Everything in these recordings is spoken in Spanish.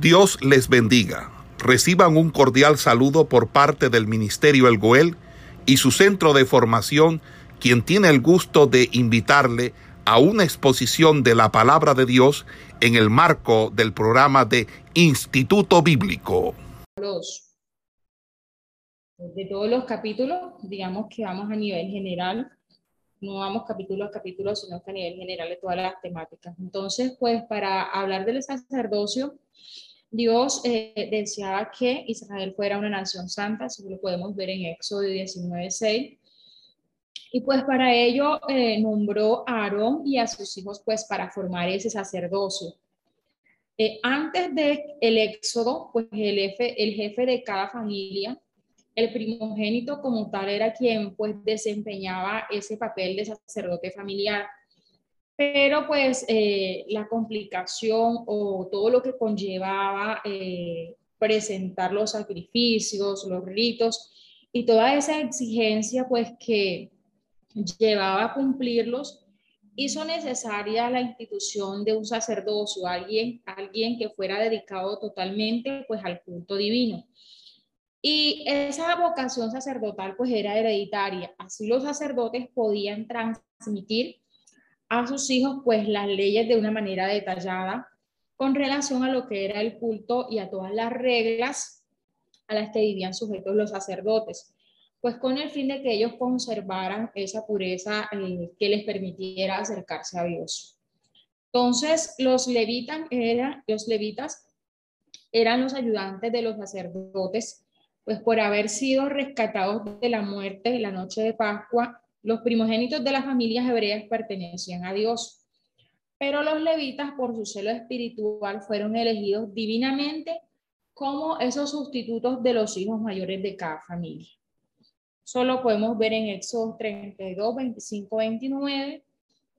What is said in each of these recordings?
Dios les bendiga. Reciban un cordial saludo por parte del Ministerio El Goel y su centro de formación, quien tiene el gusto de invitarle a una exposición de la palabra de Dios en el marco del programa de Instituto Bíblico. de todos los capítulos, digamos que vamos a nivel general, no vamos capítulo a capítulo, sino que a nivel general de todas las temáticas. Entonces, pues para hablar del sacerdocio, Dios eh, deseaba que Israel fuera una nación santa, eso lo podemos ver en Éxodo 19:6. Y pues para ello eh, nombró a Aarón y a sus hijos pues para formar ese sacerdocio. Eh, antes del el éxodo, pues el jefe, el jefe de cada familia, el primogénito como tal era quien pues desempeñaba ese papel de sacerdote familiar pero pues eh, la complicación o todo lo que conllevaba eh, presentar los sacrificios, los ritos y toda esa exigencia pues que llevaba a cumplirlos, hizo necesaria la institución de un sacerdocio, alguien, alguien que fuera dedicado totalmente pues al culto divino. Y esa vocación sacerdotal pues era hereditaria, así los sacerdotes podían transmitir a sus hijos pues las leyes de una manera detallada con relación a lo que era el culto y a todas las reglas a las que vivían sujetos los sacerdotes, pues con el fin de que ellos conservaran esa pureza eh, que les permitiera acercarse a Dios. Entonces, los levitas, eran, los levitas eran los ayudantes de los sacerdotes, pues por haber sido rescatados de la muerte en la noche de Pascua los primogénitos de las familias hebreas pertenecían a Dios, pero los levitas, por su celo espiritual, fueron elegidos divinamente como esos sustitutos de los hijos mayores de cada familia. Solo podemos ver en Éxodo 32, 25, 29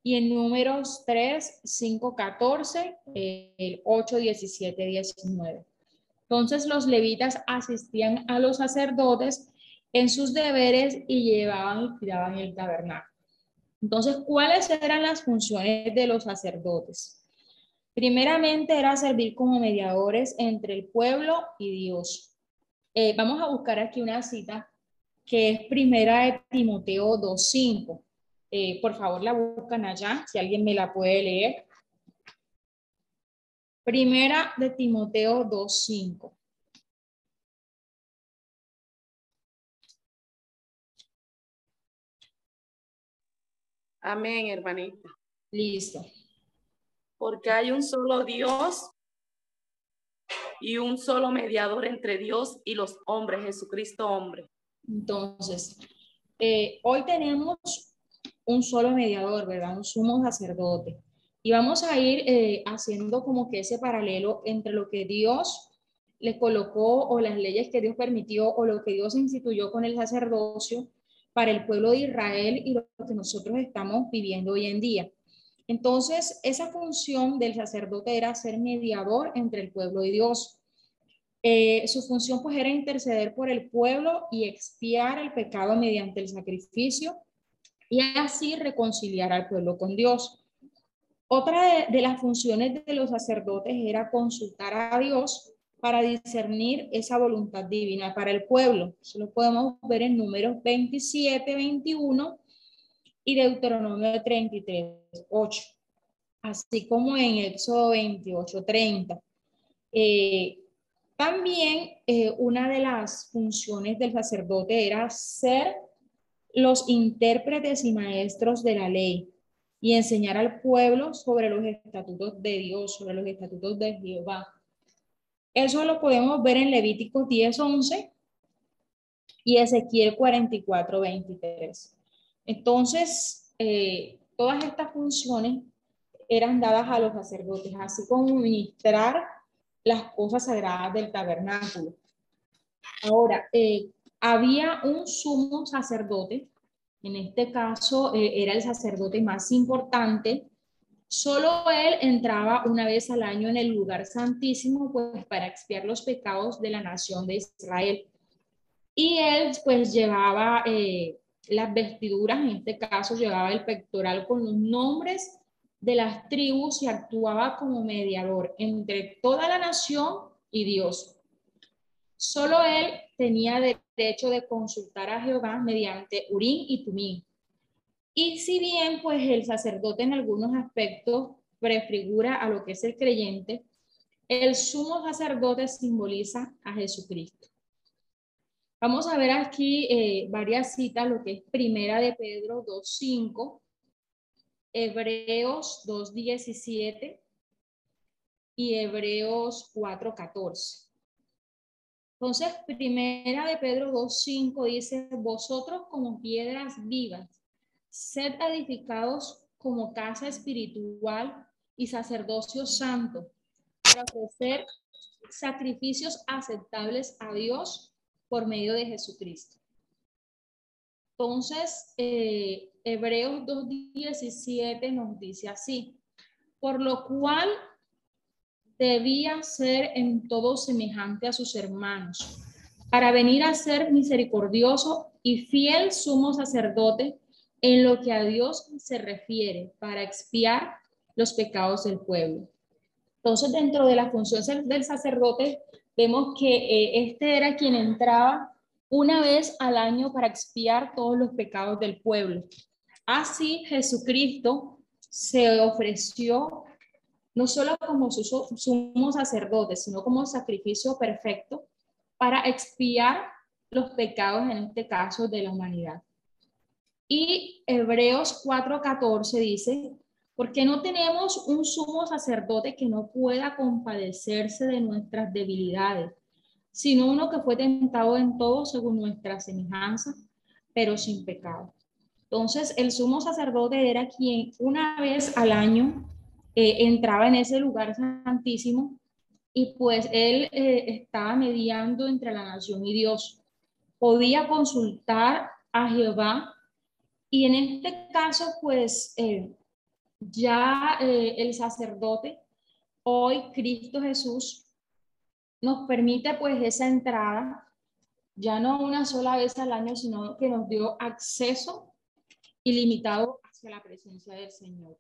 y en Números 3, 5, 14, el 8, 17, 19. Entonces los levitas asistían a los sacerdotes en sus deberes y llevaban y cuidaban el tabernáculo. Entonces, ¿cuáles eran las funciones de los sacerdotes? Primeramente era servir como mediadores entre el pueblo y Dios. Eh, vamos a buscar aquí una cita que es primera de Timoteo 2.5. Eh, por favor, la buscan allá, si alguien me la puede leer. Primera de Timoteo 2.5. Amén, hermanita. Listo. Porque hay un solo Dios y un solo mediador entre Dios y los hombres, Jesucristo hombre. Entonces, eh, hoy tenemos un solo mediador, ¿verdad? Un sumo sacerdote. Y vamos a ir eh, haciendo como que ese paralelo entre lo que Dios le colocó o las leyes que Dios permitió o lo que Dios instituyó con el sacerdocio para el pueblo de Israel y lo que nosotros estamos viviendo hoy en día. Entonces, esa función del sacerdote era ser mediador entre el pueblo y Dios. Eh, su función pues era interceder por el pueblo y expiar el pecado mediante el sacrificio y así reconciliar al pueblo con Dios. Otra de las funciones de los sacerdotes era consultar a Dios para discernir esa voluntad divina para el pueblo. Eso lo podemos ver en números 27, 21 y Deuteronomio 33, 8, así como en Éxodo 28, 30. Eh, también eh, una de las funciones del sacerdote era ser los intérpretes y maestros de la ley y enseñar al pueblo sobre los estatutos de Dios, sobre los estatutos de Jehová. Eso lo podemos ver en Levítico 10, 11 y Ezequiel 44, 23. Entonces, eh, todas estas funciones eran dadas a los sacerdotes, así como ministrar las cosas sagradas del tabernáculo. Ahora, eh, había un sumo sacerdote, en este caso eh, era el sacerdote más importante, Solo él entraba una vez al año en el lugar santísimo, pues para expiar los pecados de la nación de Israel. Y él pues llevaba eh, las vestiduras, en este caso llevaba el pectoral con los nombres de las tribus y actuaba como mediador entre toda la nación y Dios. Solo él tenía derecho de consultar a Jehová mediante Urín y Tumín. Y si bien pues el sacerdote en algunos aspectos prefigura a lo que es el creyente, el sumo sacerdote simboliza a Jesucristo. Vamos a ver aquí eh, varias citas, lo que es Primera de Pedro 2.5, Hebreos 2.17 y Hebreos 4.14. Entonces, Primera de Pedro 2.5 dice, vosotros como piedras vivas, sed edificados como casa espiritual y sacerdocio santo, para ofrecer sacrificios aceptables a Dios por medio de Jesucristo. Entonces, eh, Hebreos 2.17 nos dice así, por lo cual debía ser en todo semejante a sus hermanos, para venir a ser misericordioso y fiel sumo sacerdote en lo que a Dios se refiere, para expiar los pecados del pueblo. Entonces, dentro de la función del sacerdote, vemos que eh, este era quien entraba una vez al año para expiar todos los pecados del pueblo. Así, Jesucristo se ofreció no solo como su sumo sacerdote, sino como sacrificio perfecto para expiar los pecados, en este caso, de la humanidad. Y Hebreos 4:14 dice, porque no tenemos un sumo sacerdote que no pueda compadecerse de nuestras debilidades, sino uno que fue tentado en todo según nuestra semejanza, pero sin pecado. Entonces, el sumo sacerdote era quien una vez al año eh, entraba en ese lugar santísimo y pues él eh, estaba mediando entre la nación y Dios. Podía consultar a Jehová y en este caso, pues eh, ya eh, el sacerdote, hoy Cristo Jesús, nos permite pues esa entrada, ya no una sola vez al año, sino que nos dio acceso ilimitado hacia la presencia del Señor.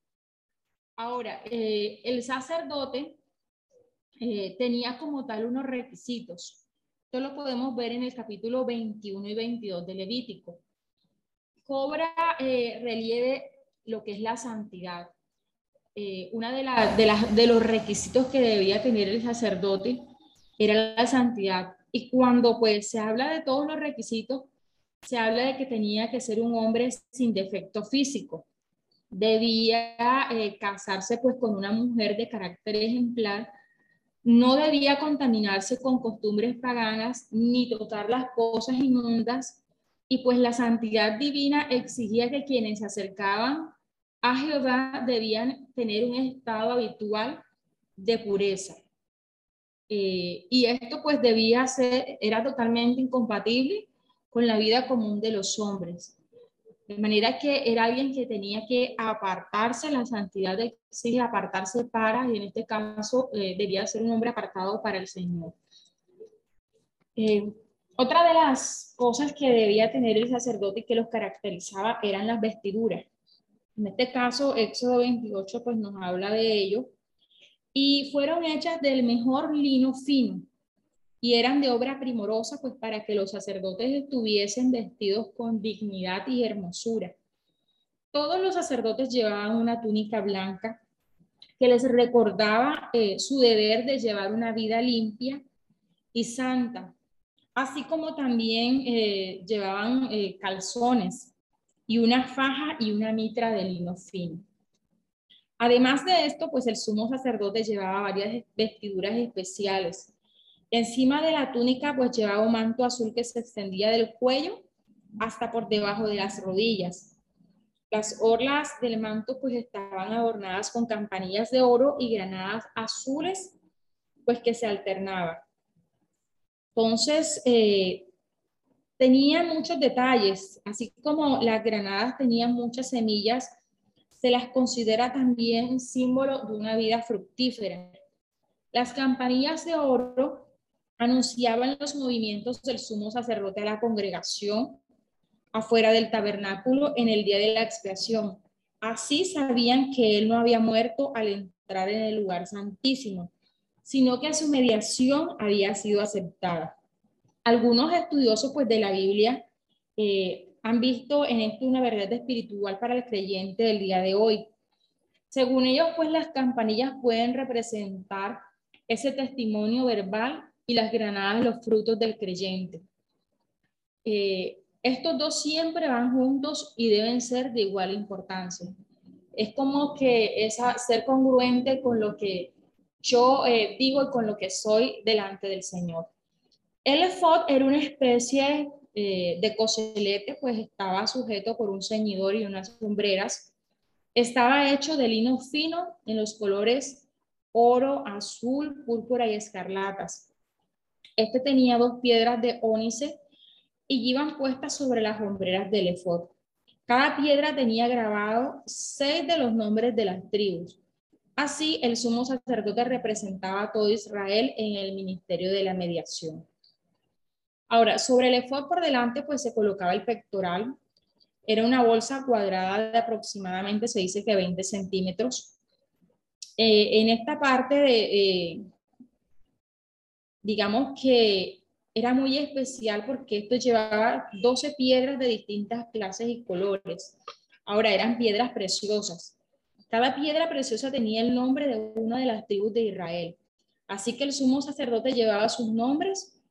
Ahora, eh, el sacerdote tenía como tal unos requisitos. Esto lo podemos ver en el capítulo 21 y 22 de Levítico cobra eh, relieve lo que es la santidad. Eh, una de, de, de los requisitos que debía tener el sacerdote era la santidad. Y cuando pues se habla de todos los requisitos, se habla de que tenía que ser un hombre sin defecto físico. Debía eh, casarse pues con una mujer de carácter ejemplar. No debía contaminarse con costumbres paganas ni tocar las cosas inmundas y pues la santidad divina exigía que quienes se acercaban a Jehová debían tener un estado habitual de pureza. Eh, y esto pues debía ser, era totalmente incompatible con la vida común de los hombres. De manera que era alguien que tenía que apartarse, la santidad exige apartarse para, y en este caso eh, debía ser un hombre apartado para el Señor. Eh, otra de las cosas que debía tener el sacerdote y que los caracterizaba eran las vestiduras. En este caso, Éxodo 28 pues nos habla de ello. Y fueron hechas del mejor lino fino y eran de obra primorosa pues para que los sacerdotes estuviesen vestidos con dignidad y hermosura. Todos los sacerdotes llevaban una túnica blanca que les recordaba eh, su deber de llevar una vida limpia y santa, así como también eh, llevaban eh, calzones y una faja y una mitra de lino fino. Además de esto, pues el sumo sacerdote llevaba varias vestiduras especiales. Encima de la túnica, pues llevaba un manto azul que se extendía del cuello hasta por debajo de las rodillas. Las orlas del manto pues estaban adornadas con campanillas de oro y granadas azules, pues que se alternaban. Entonces, eh, tenía muchos detalles, así como las granadas tenían muchas semillas, se las considera también símbolo de una vida fructífera. Las campanillas de oro anunciaban los movimientos del sumo sacerdote a la congregación afuera del tabernáculo en el día de la expiación. Así sabían que él no había muerto al entrar en el lugar santísimo, sino que su mediación había sido aceptada. Algunos estudiosos pues, de la Biblia eh, han visto en esto una verdad espiritual para el creyente del día de hoy. Según ellos, pues las campanillas pueden representar ese testimonio verbal y las granadas los frutos del creyente. Eh, estos dos siempre van juntos y deben ser de igual importancia. Es como que es ser congruente con lo que yo eh, digo y con lo que soy delante del Señor. El efod era una especie eh, de coselete, pues estaba sujeto por un ceñidor y unas sombreras. Estaba hecho de lino fino en los colores oro, azul, púrpura y escarlatas. Este tenía dos piedras de ónice y iban puestas sobre las hombreras del efod. Cada piedra tenía grabado seis de los nombres de las tribus. Así, el sumo sacerdote representaba a todo Israel en el ministerio de la mediación. Ahora, sobre el efod por delante, pues se colocaba el pectoral. Era una bolsa cuadrada de aproximadamente, se dice que 20 centímetros. Eh, en esta parte de, eh, digamos que era muy especial porque esto llevaba 12 piedras de distintas clases y colores. Ahora eran piedras preciosas. Cada piedra preciosa tenía el nombre de una de las tribus de Israel. Así que el sumo sacerdote llevaba sus nombres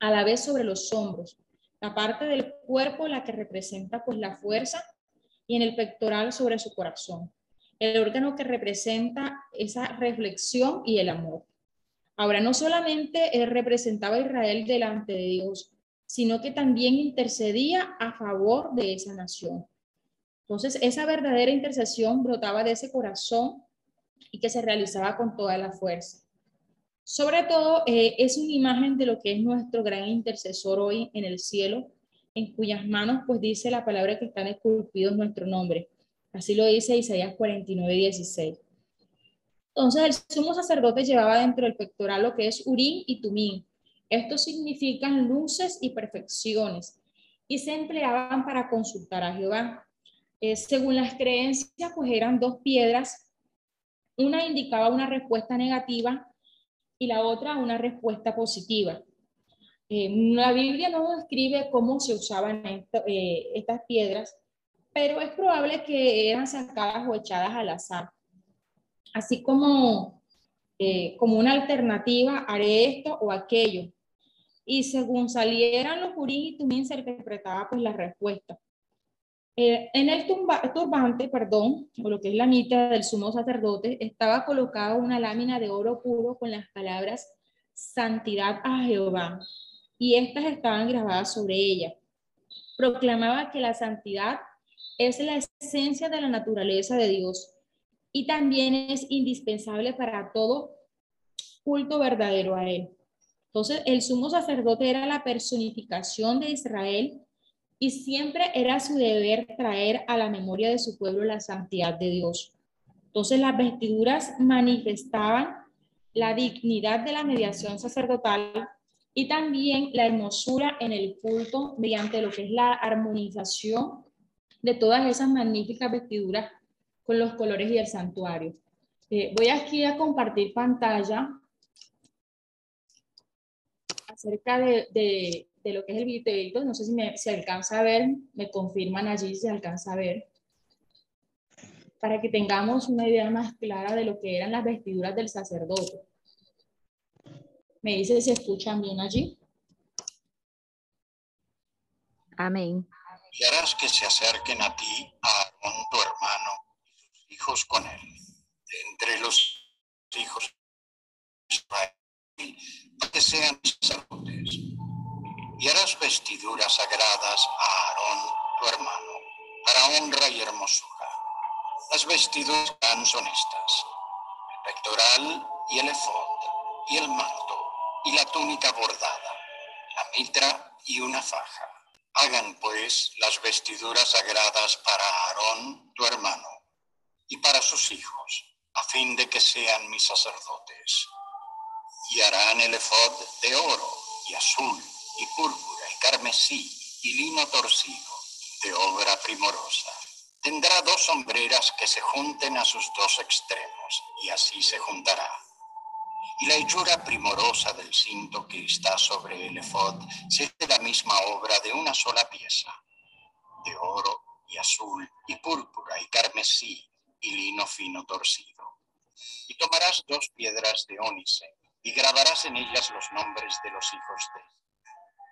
a la vez sobre los hombros. La parte del cuerpo la que representa pues la fuerza y en el pectoral sobre su corazón. El órgano que representa esa reflexión y el amor. Ahora, no solamente él representaba a Israel delante de Dios, sino que también intercedía a favor de esa nación. Entonces, esa verdadera intercesión brotaba de ese corazón y que se realizaba con toda la fuerza. Sobre todo, eh, es una imagen de lo que es nuestro gran intercesor hoy en el cielo, en cuyas manos, pues dice la palabra que están esculpidos nuestro nombre. Así lo dice Isaías 49, 16. Entonces el sumo sacerdote llevaba dentro del pectoral lo que es Urín y Tumín. Estos significan luces y perfecciones y se empleaban para consultar a Jehová. Eh, según las creencias, pues eran dos piedras. Una indicaba una respuesta negativa y la otra una respuesta positiva. Eh, la Biblia no describe cómo se usaban eh, estas piedras, pero es probable que eran sacadas o echadas al azar así como, como una alternativa, haré esto o aquello. Y según salieran los tumín, se interpretaba pues la respuesta. Eh, en el turbante, perdón, o lo que es la mitad del sumo sacerdote, estaba colocada una lámina de oro puro con las palabras santidad a Jehová, y estas estaban grabadas sobre ella. Proclamaba que la santidad es la esencia de la naturaleza de Dios y también es indispensable para todo culto verdadero a Él. Entonces, el sumo sacerdote era la personificación de Israel y siempre era su deber traer a la memoria de su pueblo la santidad de Dios. Entonces, las vestiduras manifestaban la dignidad de la mediación sacerdotal y también la hermosura en el culto mediante lo que es la armonización de todas esas magníficas vestiduras con los colores y el santuario. Eh, voy aquí a compartir pantalla acerca de, de, lo que es el videito. No sé si me, se alcanza a ver, me confirman allí si se alcanza a ver. Para que tengamos una idea más clara de lo que eran las vestiduras del sacerdote. Me dice si escuchan bien allí. Amén. Y harás que se acerquen a ti, Aarón, tu hermano, hijos con él. entre los hijos de Israel, para que sean sacerdotes. Y harás vestiduras sagradas a Aarón, tu hermano, para honra y hermosura. Las vestiduras son estas, el pectoral y el efod, y el manto, y la túnica bordada, la mitra y una faja. Hagan pues las vestiduras sagradas para Aarón, tu hermano, y para sus hijos, a fin de que sean mis sacerdotes. Y harán el efod de oro y azul y púrpura y carmesí y lino torcido, de obra primorosa. Tendrá dos sombreras que se junten a sus dos extremos, y así se juntará. Y la hechura primorosa del cinto que está sobre el efod será la misma obra de una sola pieza, de oro y azul y púrpura y carmesí y lino fino torcido. Y tomarás dos piedras de ónice y grabarás en ellas los nombres de los hijos de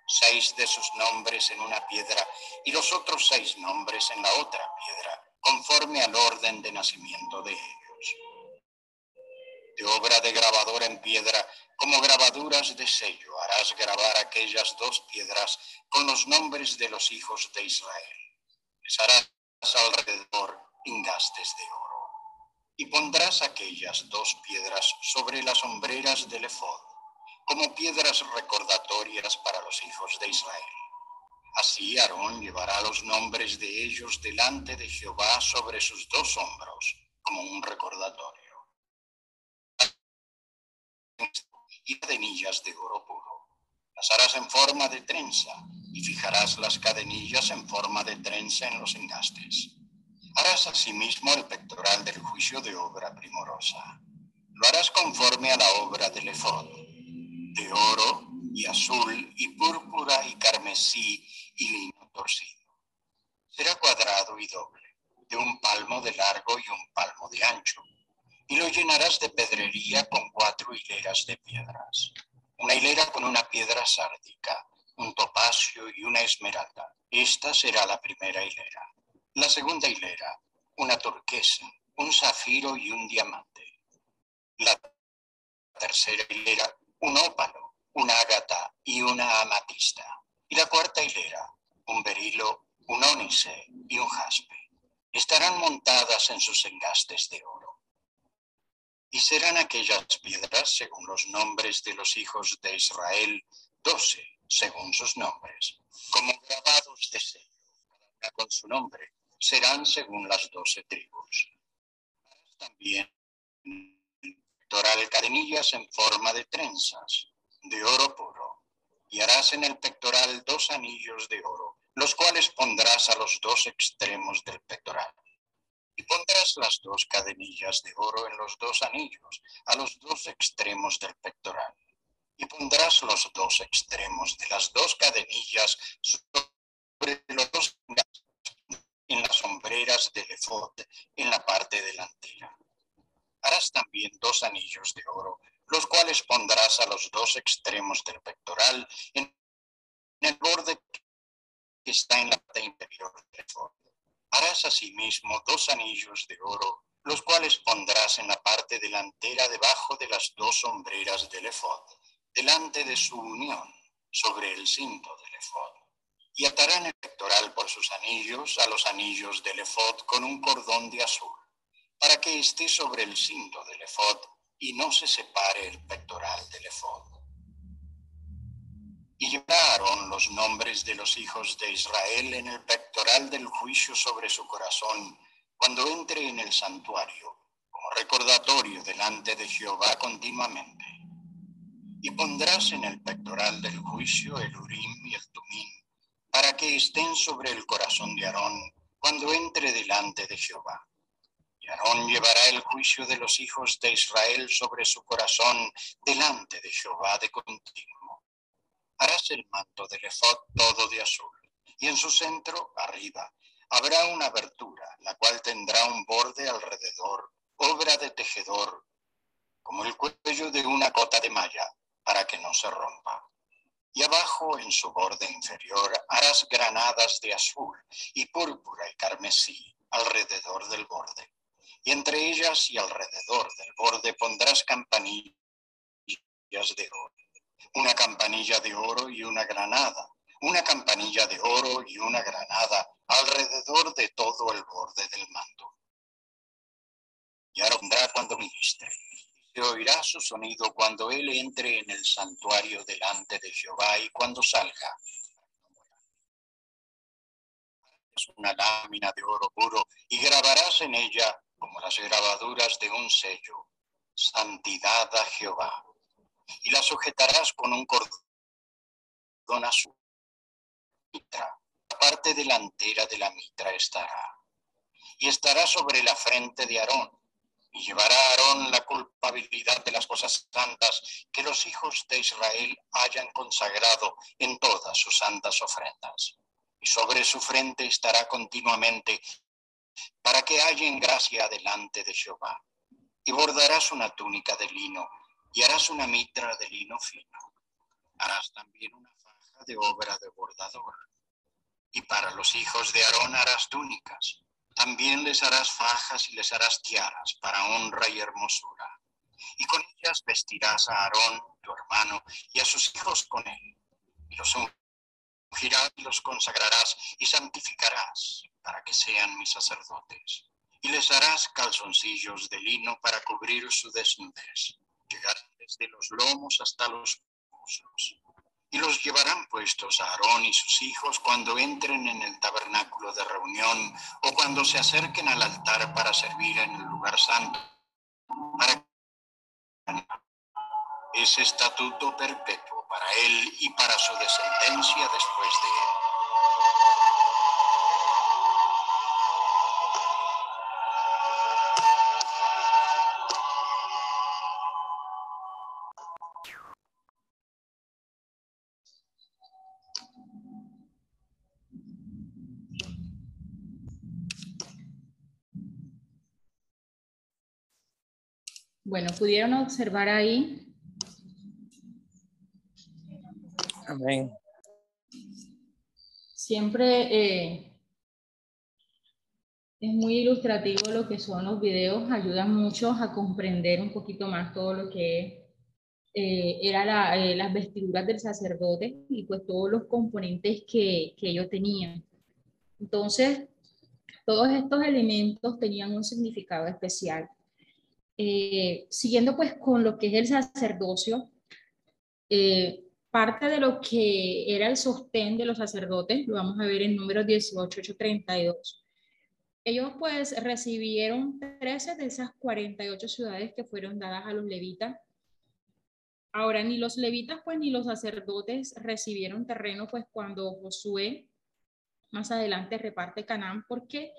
seis de sus nombres en una piedra y los otros seis nombres en la otra piedra, conforme al orden de nacimiento de ellos. De obra de grabador en piedra, como grabaduras de sello, harás grabar aquellas dos piedras con los nombres de los hijos de Israel. Les harás alrededor ingastes de oro. Y pondrás aquellas dos piedras sobre las sombreras del efod como piedras recordatorias para los hijos de Israel. Así Aarón llevará los nombres de ellos delante de Jehová sobre sus dos hombros, como un recordatorio. Y cadenillas de oro puro. Las harás en forma de trenza y fijarás las cadenillas en forma de trenza en los engastes. Harás asimismo el pectoral del juicio de obra primorosa. Lo harás conforme a la obra del efod de oro y azul y púrpura y carmesí y lino torcido. Será cuadrado y doble, de un palmo de largo y un palmo de ancho, y lo llenarás de pedrería con cuatro hileras de piedras. Una hilera con una piedra sárdica, un topacio y una esmeralda. Esta será la primera hilera. La segunda hilera, una turquesa, un zafiro y un diamante. La tercera hilera, un ópalo, un ágata y una amatista. Y la cuarta hilera, un berilo, un ónice y un jaspe. Estarán montadas en sus engastes de oro. Y serán aquellas piedras, según los nombres de los hijos de Israel, doce, según sus nombres, como grabados de sello, con su nombre, serán según las doce tribus. También pectoral cadenillas en forma de trenzas, de oro puro, y harás en el pectoral dos anillos de oro, los cuales pondrás a los dos extremos del pectoral. Y pondrás las dos cadenillas de oro en los dos anillos, a los dos extremos del pectoral. Y pondrás los dos extremos de las dos cadenillas sobre los dos en las sombreras del efod en la parte delantera harás también dos anillos de oro, los cuales pondrás a los dos extremos del pectoral en el borde que está en la parte interior del efod. Harás asimismo dos anillos de oro, los cuales pondrás en la parte delantera debajo de las dos sombreras del efod, delante de su unión, sobre el cinto del efod. Y atarán el pectoral por sus anillos a los anillos del efod con un cordón de azul para que esté sobre el cinto del efod y no se separe el pectoral del efod. Y llevaron los nombres de los hijos de Israel en el pectoral del juicio sobre su corazón cuando entre en el santuario, como recordatorio delante de Jehová continuamente. Y pondrás en el pectoral del juicio el Urim y el Tumim, para que estén sobre el corazón de Aarón cuando entre delante de Jehová y Aarón llevará el juicio de los hijos de Israel sobre su corazón delante de Jehová de continuo. Harás el manto del efod todo de azul, y en su centro, arriba, habrá una abertura, la cual tendrá un borde alrededor, obra de tejedor, como el cuello de una cota de malla, para que no se rompa. Y abajo, en su borde inferior, harás granadas de azul y púrpura y carmesí alrededor del borde y entre ellas y alrededor del borde pondrás campanillas de oro. Una campanilla de oro y una granada, una campanilla de oro y una granada alrededor de todo el borde del manto. Y ahora vendrá cuando ministre. Se oirá su sonido cuando él entre en el santuario delante de Jehová y cuando salga. Es una lámina de oro puro y grabarás en ella como las grabaduras de un sello, santidad a Jehová, y la sujetarás con un cordón azul. Mitra, la parte delantera de la mitra estará. y estará sobre la frente de Aarón. Y llevará a Aarón la culpabilidad de las cosas santas que los hijos de Israel hayan consagrado en todas sus santas ofrendas. Y sobre su frente estará continuamente para que hallen gracia delante de Jehová. Y bordarás una túnica de lino y harás una mitra de lino fino. Harás también una faja de obra de bordador. Y para los hijos de Aarón harás túnicas. También les harás fajas y les harás tiaras para honra y hermosura. Y con ellas vestirás a Aarón, tu hermano, y a sus hijos con él. Y los consagrarás y santificarás para que sean mis sacerdotes. Y les harás calzoncillos de lino para cubrir su desnudez. Llegarán desde los lomos hasta los muslos y los llevarán puestos a Aarón y sus hijos cuando entren en el tabernáculo de reunión o cuando se acerquen al altar para servir en el lugar santo. Para es estatuto perpetuo para él y para su descendencia después de él. Bueno, pudieron observar ahí. Siempre eh, es muy ilustrativo lo que son los videos, ayudan mucho a comprender un poquito más todo lo que eh, era la, eh, las vestiduras del sacerdote y pues todos los componentes que, que ellos tenían. Entonces, todos estos elementos tenían un significado especial. Eh, siguiendo pues con lo que es el sacerdocio, eh, parte de lo que era el sostén de los sacerdotes, lo vamos a ver en número 18832. Ellos pues recibieron 13 de esas 48 ciudades que fueron dadas a los levitas. Ahora, ni los levitas pues ni los sacerdotes recibieron terreno pues cuando Josué más adelante reparte Canaán porque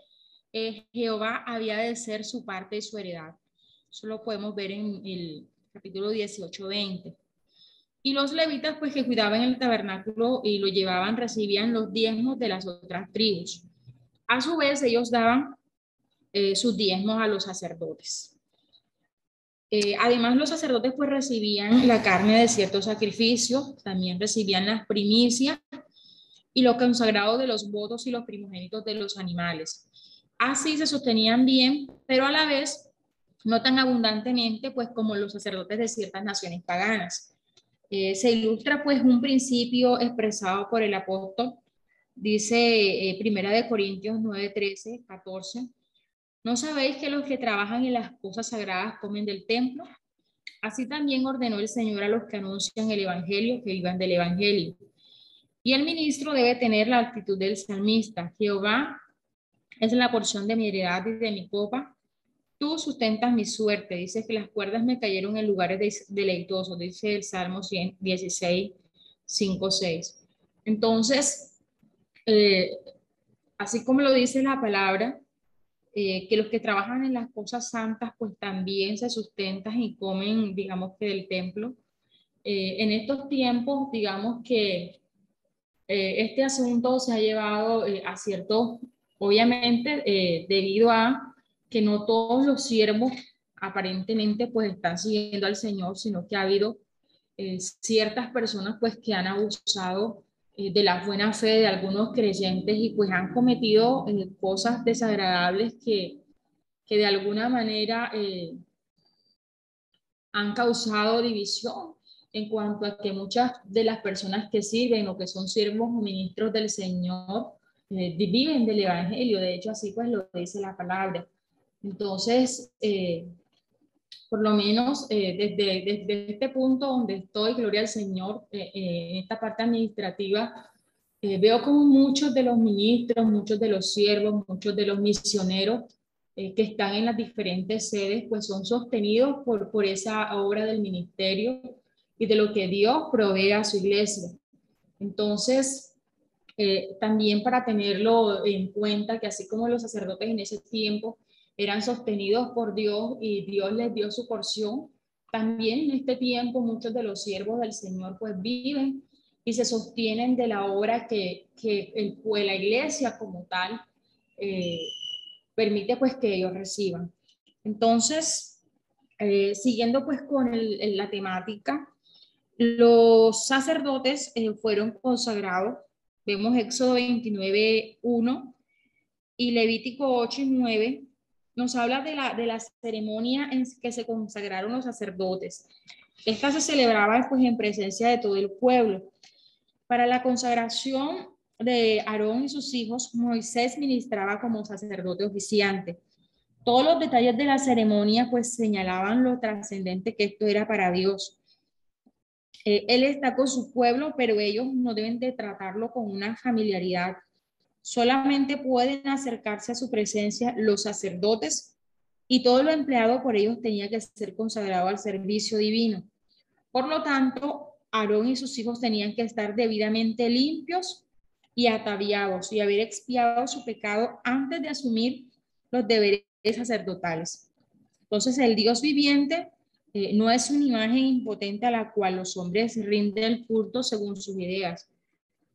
eh, Jehová había de ser su parte y su heredad. Eso lo podemos ver en el capítulo 18, 20. Y los levitas, pues que cuidaban el tabernáculo y lo llevaban, recibían los diezmos de las otras tribus. A su vez, ellos daban eh, sus diezmos a los sacerdotes. Eh, además, los sacerdotes pues recibían la carne de ciertos sacrificios, también recibían las primicias y lo consagrado de los votos y los primogénitos de los animales. Así se sostenían bien, pero a la vez no tan abundantemente pues como los sacerdotes de ciertas naciones paganas. Eh, se ilustra pues un principio expresado por el apóstol, dice eh, Primera de Corintios 9, 13, 14, ¿no sabéis que los que trabajan en las cosas sagradas comen del templo? Así también ordenó el Señor a los que anuncian el Evangelio que vivan del Evangelio. Y el ministro debe tener la actitud del salmista. Jehová es la porción de mi heredad y de mi copa Tú sustentas mi suerte. Dice que las cuerdas me cayeron en lugares deleitosos, dice el Salmo 116, 5, 6. Entonces, eh, así como lo dice la palabra, eh, que los que trabajan en las cosas santas, pues también se sustentan y comen, digamos que del templo. Eh, en estos tiempos, digamos que este asunto se ha llevado a cierto, obviamente, debido a que no todos los siervos aparentemente pues están siguiendo al Señor, sino que ha habido eh, ciertas personas pues que han abusado eh, de la buena fe de algunos creyentes y pues han cometido eh, cosas desagradables que, que de alguna manera han causado división en cuanto a que muchas de las personas que sirven o que son siervos o ministros del Señor viven del Evangelio. De hecho, así pues lo dice la palabra. Entonces, eh, por lo menos eh, desde, desde, este punto donde estoy, gloria al Señor, eh, en esta parte administrativa, veo como muchos de los ministros, muchos de los siervos, muchos de los misioneros que están en las diferentes sedes, pues son sostenidos por, por esa obra del ministerio y de lo que Dios provee a su iglesia. Entonces, también para tenerlo en cuenta que así como los sacerdotes en ese tiempo eran sostenidos por Dios y Dios les dio su porción, también en este tiempo muchos de los siervos del Señor pues viven y se sostienen de la obra que, que el, pues, la iglesia como tal eh, permite pues que ellos reciban. Entonces, eh, siguiendo pues con la temática, los sacerdotes eh, fueron consagrados, vemos Éxodo 29, 1 y Levítico 8 y 9, nos habla de la, de la ceremonia en que se consagraron los sacerdotes. Esta se celebraba pues en presencia de todo el pueblo. Para la consagración de Aarón y sus hijos, Moisés ministraba como sacerdote oficiante. Todos los detalles de la ceremonia pues señalaban lo trascendente que esto era para Dios. Eh, él está con su pueblo, pero ellos no deben de tratarlo con una familiaridad. Solamente pueden acercarse a su presencia los sacerdotes y todo lo empleado por ellos tenía que ser consagrado al servicio divino. Por lo tanto, Aarón y sus hijos tenían que estar debidamente limpios y ataviados y haber expiado su pecado antes de asumir los deberes sacerdotales. Entonces, el Dios viviente eh, no es una imagen impotente a la cual los hombres rinden el culto según sus ideas.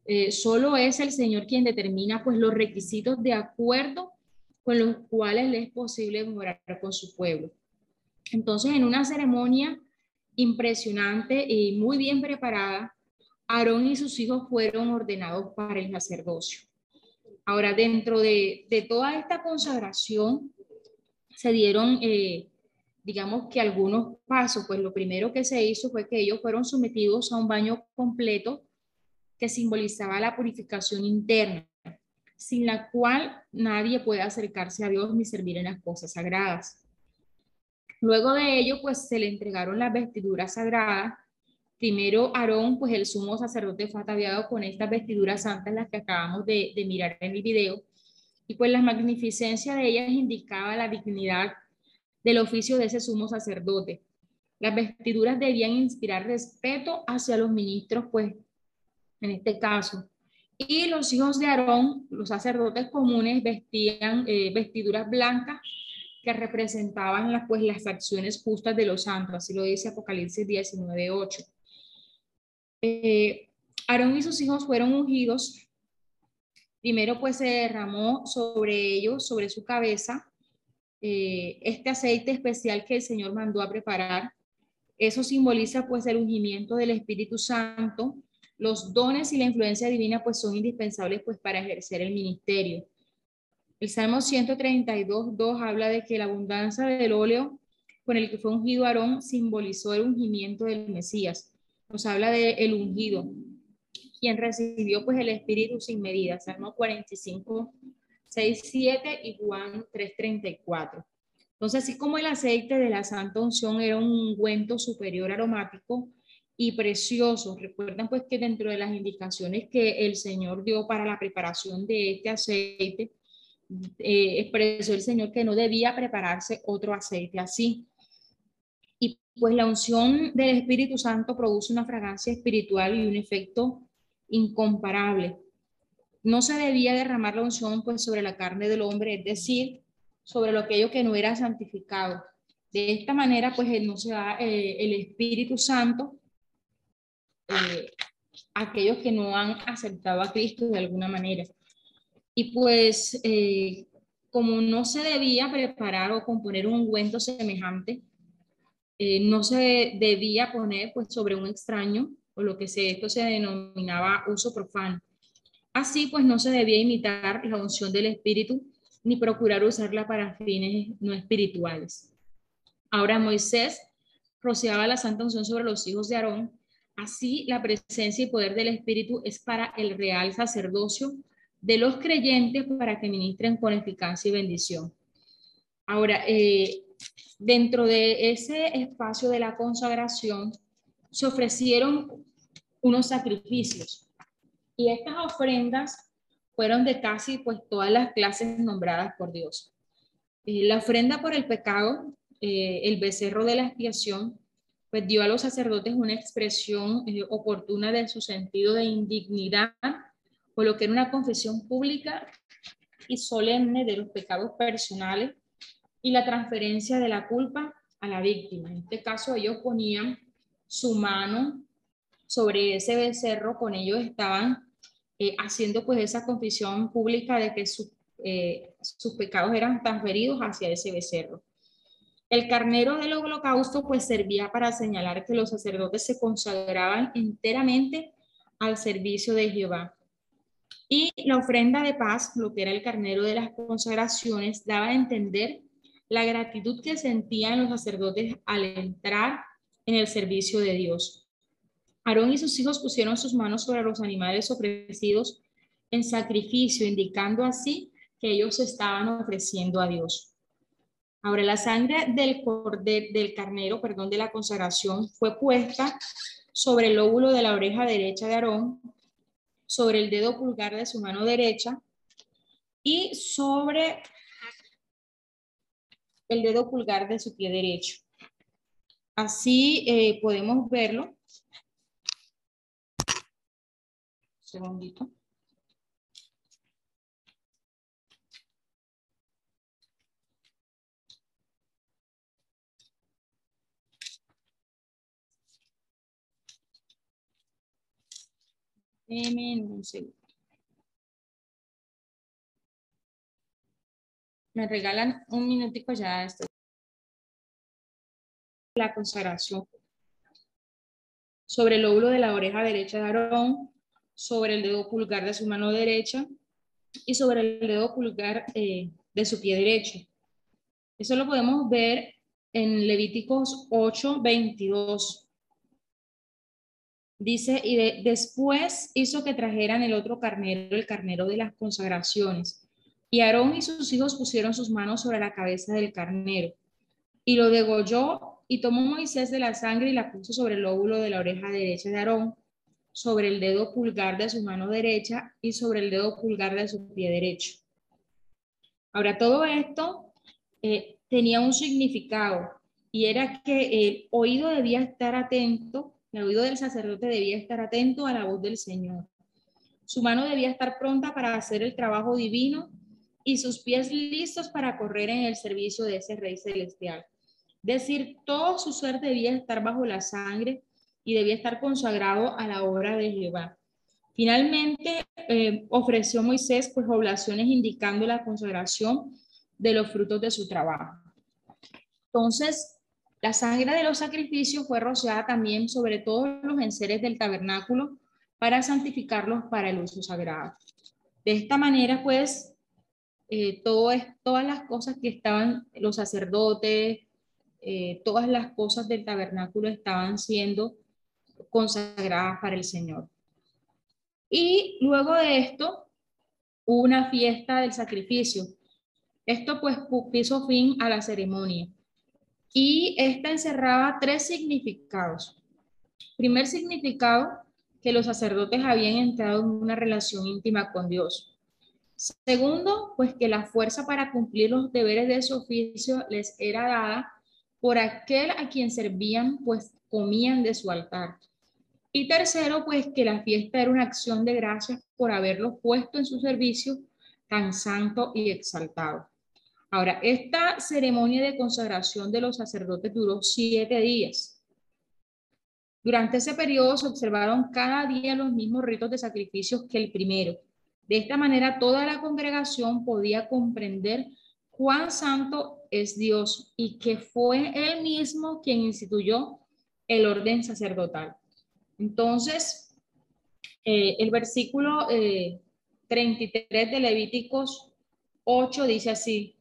Eh, solo es el Señor quien determina pues los requisitos de acuerdo con los cuales le es posible morar con su pueblo. Entonces, en una ceremonia impresionante y muy bien preparada, Aarón y sus hijos fueron ordenados para el sacerdocio. Ahora, dentro de, toda esta consagración, se dieron, eh, digamos que algunos pasos, pues lo primero que se hizo fue que ellos fueron sometidos a un baño completo que simbolizaba la purificación interna, sin la cual nadie puede acercarse a Dios ni servir en las cosas sagradas. Luego de ello, pues se le entregaron las vestiduras sagradas. Primero Aarón, pues el sumo sacerdote fue ataviado con estas vestiduras santas, las que acabamos de, mirar en el video. Y pues la magnificencia de ellas indicaba la dignidad del oficio de ese sumo sacerdote. Las vestiduras debían inspirar respeto hacia los ministros, pues en este caso. Y los hijos de Aarón, los sacerdotes comunes, vestían eh, vestiduras blancas que representaban las, pues, las acciones justas de los santos, así lo dice Apocalipsis 19, 8. Eh, Aarón y sus hijos fueron ungidos. Primero pues se derramó sobre ellos, sobre su cabeza, eh, este aceite especial que el Señor mandó a preparar. Eso simboliza pues el ungimiento del Espíritu Santo. Los dones y la influencia divina pues son indispensables pues para ejercer el ministerio. El Salmo 132, 2 habla de que la abundancia del óleo con el que fue ungido Aarón simbolizó el ungimiento del Mesías. Nos habla de el ungido, quien recibió pues el Espíritu sin medida. Salmo 45, 6, 7 y Juan 3, 34. Entonces, así como el aceite de la santa unción era un ungüento superior aromático y precioso, recuerdan pues que dentro de las indicaciones que el Señor dio para la preparación de este aceite, eh, expresó el Señor que no debía prepararse otro aceite así. Y pues la unción del Espíritu Santo produce una fragancia espiritual y un efecto incomparable. No se debía derramar la unción pues sobre la carne del hombre, es decir, sobre lo aquello que no era santificado. De esta manera pues no se da eh, el Espíritu Santo eh, aquellos que no han aceptado a Cristo de alguna manera. Y pues, eh, como no se debía preparar o componer un ungüento semejante, eh, no se debía poner pues sobre un extraño, o lo que se, esto se denominaba uso profano. Así pues no se debía imitar la unción del Espíritu ni procurar usarla para fines no espirituales. Ahora Moisés rociaba la santa unción sobre los hijos de Aarón. Así la presencia y poder del Espíritu es para el real sacerdocio de los creyentes para que ministren con eficacia y bendición. Ahora, eh, dentro de ese espacio de la consagración, se ofrecieron unos sacrificios y estas ofrendas fueron de casi pues todas las clases nombradas por Dios. Eh, la ofrenda por el pecado, eh, el becerro de la expiación, pues dio a los sacerdotes una expresión oportuna de su sentido de indignidad o lo que era una confesión pública y solemne de los pecados personales y la transferencia de la culpa a la víctima. En este caso ellos ponían su mano sobre ese becerro, con ellos estaban eh, haciendo pues esa confesión pública de que eh, sus pecados eran transferidos hacia ese becerro. El carnero del holocausto pues servía para señalar que los sacerdotes se consagraban enteramente al servicio de Jehová. Y la ofrenda de paz, lo que era el carnero de las consagraciones, daba a entender la gratitud que sentían los sacerdotes al entrar en el servicio de Dios. Aarón y sus hijos pusieron sus manos sobre los animales ofrecidos en sacrificio, indicando así que ellos estaban ofreciendo a Dios. Ahora, la sangre del, del carnero, perdón, de la consagración fue puesta sobre el lóbulo de la oreja derecha de Aarón, sobre el dedo pulgar de su mano derecha y sobre el dedo pulgar de su pie derecho. Así eh, podemos verlo. segundito. Un segundo. Me regalan un minutico ya esto. La consagración. Sobre el lóbulo de la oreja derecha de Aarón, sobre el dedo pulgar de su mano derecha y sobre el dedo pulgar eh, de su pie derecho. Eso lo podemos ver en Levíticos 8, 22. Dice, y después hizo que trajeran el otro carnero, el carnero de las consagraciones. Y Aarón y sus hijos pusieron sus manos sobre la cabeza del carnero. Y lo degolló y tomó Moisés de la sangre y la puso sobre el lóbulo de la oreja derecha de Aarón, sobre el dedo pulgar de su mano derecha y sobre el dedo pulgar de su pie derecho. Ahora, todo esto eh, tenía un significado y era que el oído debía estar atento el oído del sacerdote debía estar atento a la voz del Señor. Su mano debía estar pronta para hacer el trabajo divino y sus pies listos para correr en el servicio de ese Rey Celestial. Decir, todo su ser debía estar bajo la sangre y debía estar consagrado a la obra de Jehová. Finalmente, eh, ofreció Moisés pues oblaciones indicando la consagración de los frutos de su trabajo. Entonces, la sangre de los sacrificios fue rociada también sobre todos los enseres del tabernáculo para santificarlos para el uso sagrado. De esta manera, pues, eh, todas las cosas que estaban, los sacerdotes, eh, todas las cosas del tabernáculo estaban siendo consagradas para el Señor. Y luego de esto, hubo una fiesta del sacrificio. Esto pues puso fin a la ceremonia y esta encerraba tres significados. Primer significado, que los sacerdotes habían entrado en una relación íntima con Dios. Segundo, pues que la fuerza para cumplir los deberes de su oficio les era dada por aquel a quien servían, pues comían de su altar. Y tercero, pues que la fiesta era una acción de gracias por haberlos puesto en su servicio tan santo y exaltado. Ahora, esta ceremonia de consagración de los sacerdotes duró siete días. Durante ese periodo se observaron cada día los mismos ritos de sacrificios que el primero. De esta manera, toda la congregación podía comprender cuán santo es Dios y que fue Él mismo quien instituyó el orden sacerdotal. Entonces, eh, el versículo 33 eh, de Levíticos 8 dice así,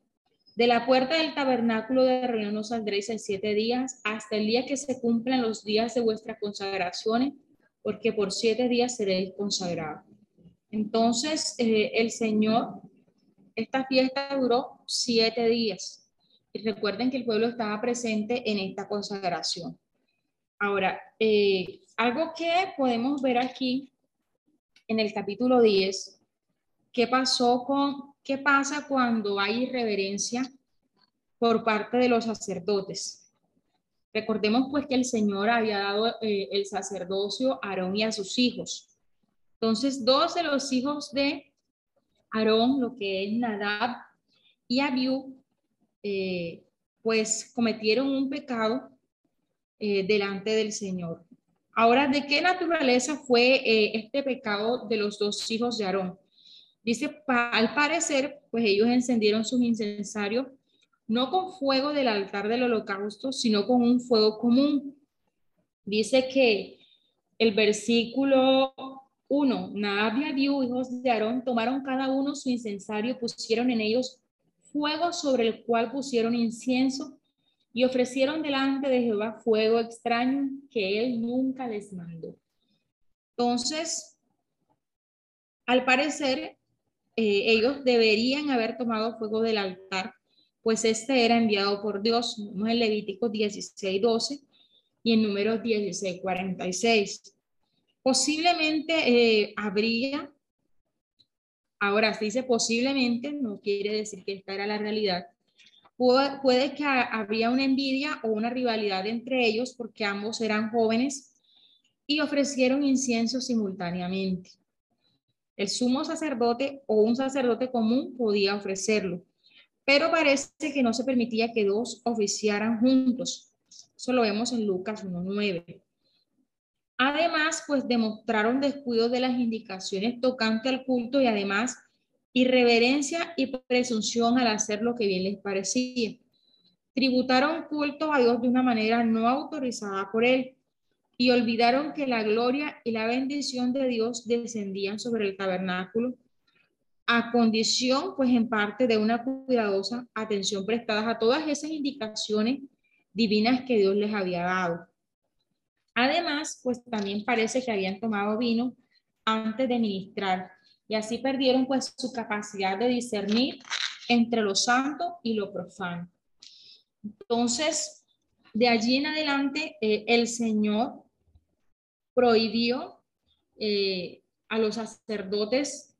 de la puerta del tabernáculo de reunión no saldréis en siete días, hasta el día que se cumplan los días de vuestras consagraciones, porque por siete días seréis consagrados. Entonces, eh, el Señor, esta fiesta duró siete días. Y recuerden que el pueblo estaba presente en esta consagración. Ahora, eh, algo que podemos ver aquí en el capítulo 10, ¿qué pasó con ¿Qué pasa cuando hay irreverencia por parte de los sacerdotes? Recordemos pues que el Señor había dado eh, el sacerdocio a Aarón y a sus hijos. Entonces, dos de los hijos de Aarón, lo que es Nadab y Abiú, eh, pues cometieron un pecado eh, delante del Señor. Ahora, ¿de qué naturaleza fue este pecado de los dos hijos de Aarón? Dice, al parecer, pues ellos encendieron sus incensarios no con fuego del altar del holocausto, sino con un fuego común. Dice que el versículo 1, Nadab y Abiú, hijos de Aarón, tomaron cada uno su incensario, pusieron en ellos fuego sobre el cual pusieron incienso y ofrecieron delante de Jehová fuego extraño que él nunca les mandó. Entonces, al parecer, eh, ellos deberían haber tomado fuego del altar pues este era enviado por Dios, en Levítico 16, 12 y en Números 16, 46. Posiblemente eh, habría, ahora se dice posiblemente, no quiere decir que esta era la realidad, puede, que habría una envidia o una rivalidad entre ellos porque ambos eran jóvenes y ofrecieron incienso simultáneamente. El sumo sacerdote o un sacerdote común podía ofrecerlo, pero parece que no se permitía que dos oficiaran juntos. Eso lo vemos en Lucas 1.9. Además, pues demostraron descuido de las indicaciones tocante al culto y además irreverencia y presunción al hacer lo que bien les parecía. Tributaron culto a Dios de una manera no autorizada por él y olvidaron que la gloria y la bendición de Dios descendían sobre el tabernáculo a condición, pues en parte, de una cuidadosa atención prestada a todas esas indicaciones divinas que Dios les había dado. Además, pues también parece que habían tomado vino antes de ministrar y así perdieron pues su capacidad de discernir entre lo santo y lo profano. Entonces, de allí en adelante, eh, el Señor prohibió eh, a los sacerdotes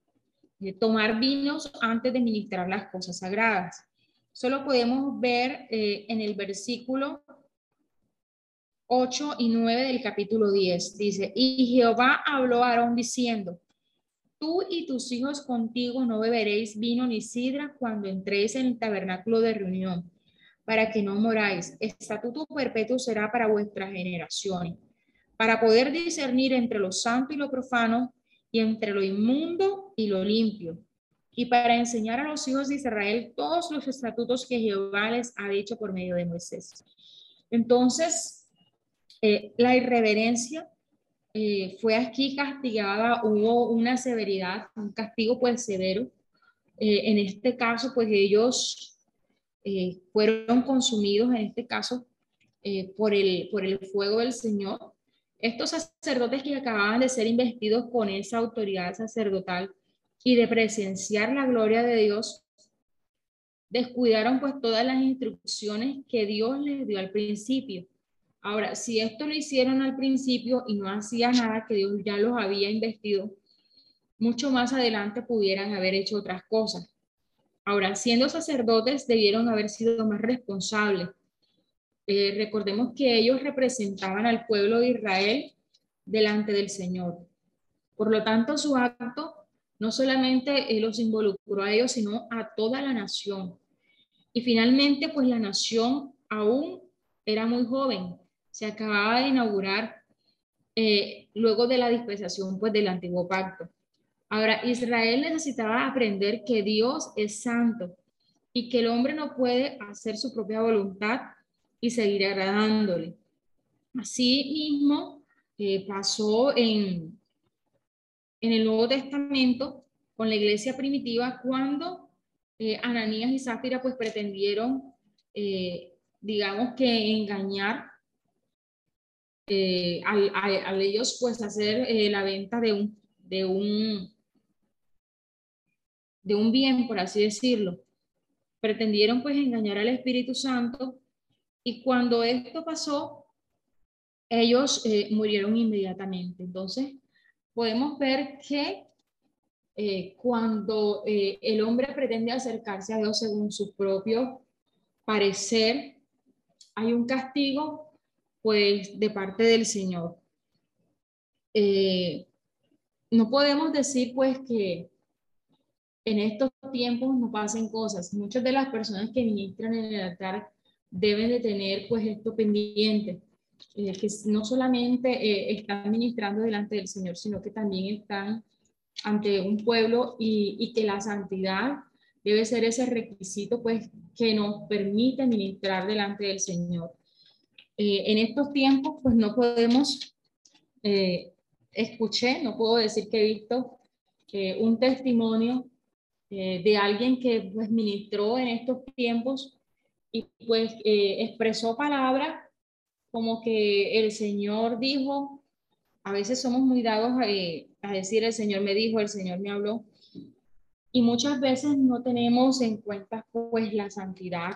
tomar vinos antes de ministrar las cosas sagradas. Solo podemos ver eh, en el versículo 8 y 9 del capítulo 10. Dice, y Jehová habló a Aarón diciendo, tú y tus hijos contigo no beberéis vino ni sidra cuando entréis en el tabernáculo de reunión, para que no moráis. Estatuto perpetuo será para vuestras generaciones, para poder discernir entre lo santo y lo profano, y entre lo inmundo y lo limpio, y para enseñar a los hijos de Israel todos los estatutos que Jehová les ha dicho por medio de Moisés. Entonces, eh, la irreverencia eh, fue aquí castigada, hubo una severidad, un castigo pues severo. Eh, en este caso, pues ellos fueron consumidos, en este caso, por, el, por el fuego del Señor estos sacerdotes que acababan de ser investidos con esa autoridad sacerdotal y de presenciar la gloria de Dios, descuidaron pues todas las instrucciones que Dios les dio al principio. Ahora, si esto lo hicieron al principio y no hacía nada que Dios ya los había investido, mucho más adelante pudieran haber hecho otras cosas. Ahora, siendo sacerdotes, debieron haber sido más responsables eh, recordemos que ellos representaban al pueblo de Israel delante del Señor. Por lo tanto, su acto no solamente eh, los involucró a ellos, sino a toda la nación. Y finalmente, pues la nación aún era muy joven, se acababa de inaugurar eh, luego de la dispensación pues, del antiguo pacto. Ahora, Israel necesitaba aprender que Dios es santo y que el hombre no puede hacer su propia voluntad y seguir agradándole. Así mismo eh, pasó en, en el Nuevo Testamento con la iglesia primitiva cuando eh, Ananías y Zafira pues pretendieron, eh, digamos que engañar a, ellos pues hacer la venta de un, de un, de un bien, por así decirlo. Pretendieron pues engañar al Espíritu Santo y cuando esto pasó, ellos eh, murieron inmediatamente. Entonces, podemos ver que eh, cuando eh, el hombre pretende acercarse a Dios según su propio parecer, hay un castigo, pues, de parte del Señor. no podemos decir pues que en estos tiempos no pasen cosas. Muchas de las personas que ministran en el altar deben de tener pues esto pendiente, eh, que no solamente eh, están ministrando delante del Señor, sino que también están ante un pueblo y, y, que la santidad debe ser ese requisito pues que nos permite ministrar delante del Señor. Eh, en estos tiempos pues no podemos, escuché, no puedo decir que he visto un testimonio de alguien que pues ministró en estos tiempos y pues eh, expresó palabras como que el Señor dijo, a veces somos muy dados a, eh, a, decir el Señor me dijo, el Señor me habló, y muchas veces no tenemos en cuenta pues la santidad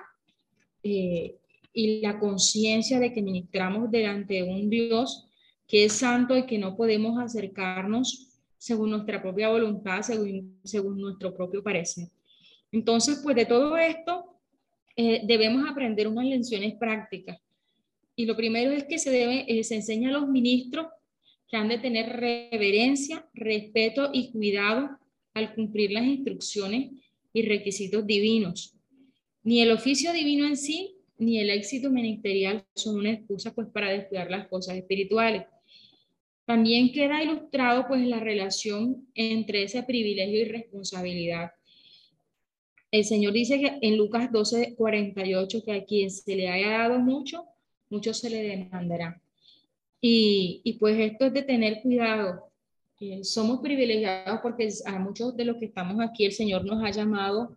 eh, y la conciencia de que ministramos delante de un Dios que es santo y que no podemos acercarnos según nuestra propia voluntad, según, según nuestro propio parecer. Entonces, pues de todo esto eh, debemos aprender unas lecciones prácticas. Y lo primero es que se, debe, eh, se enseña a los ministros que han de tener reverencia, respeto y cuidado al cumplir las instrucciones y requisitos divinos. Ni el oficio divino en sí, ni el éxito ministerial son una excusa pues para descuidar las cosas espirituales. También queda ilustrado pues la relación entre ese privilegio y responsabilidad. El Señor dice que en Lucas 12, 48 que a quien se le haya dado mucho, mucho se le demandará. Y, y pues esto es de tener cuidado. somos privilegiados porque a muchos de los que estamos aquí el Señor nos ha llamado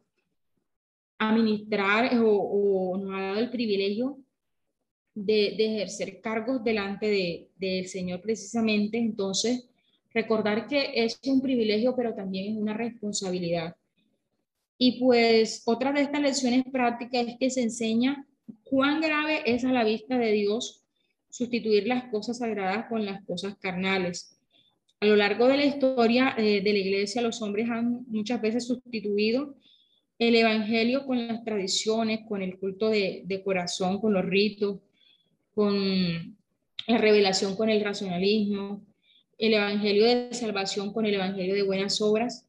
a ministrar o, o nos ha dado el privilegio de, de ejercer cargos delante del de, Señor precisamente. Entonces, recordar que es un privilegio, pero también es una responsabilidad. Y pues otra de estas lecciones prácticas es que se enseña cuán grave es a la vista de Dios sustituir las cosas sagradas con las cosas carnales. A lo largo de la historia eh, de la iglesia, los hombres han muchas veces sustituido el evangelio con las tradiciones, con el culto de, de corazón, con los ritos, con la revelación con el racionalismo, el evangelio de salvación con el evangelio de buenas obras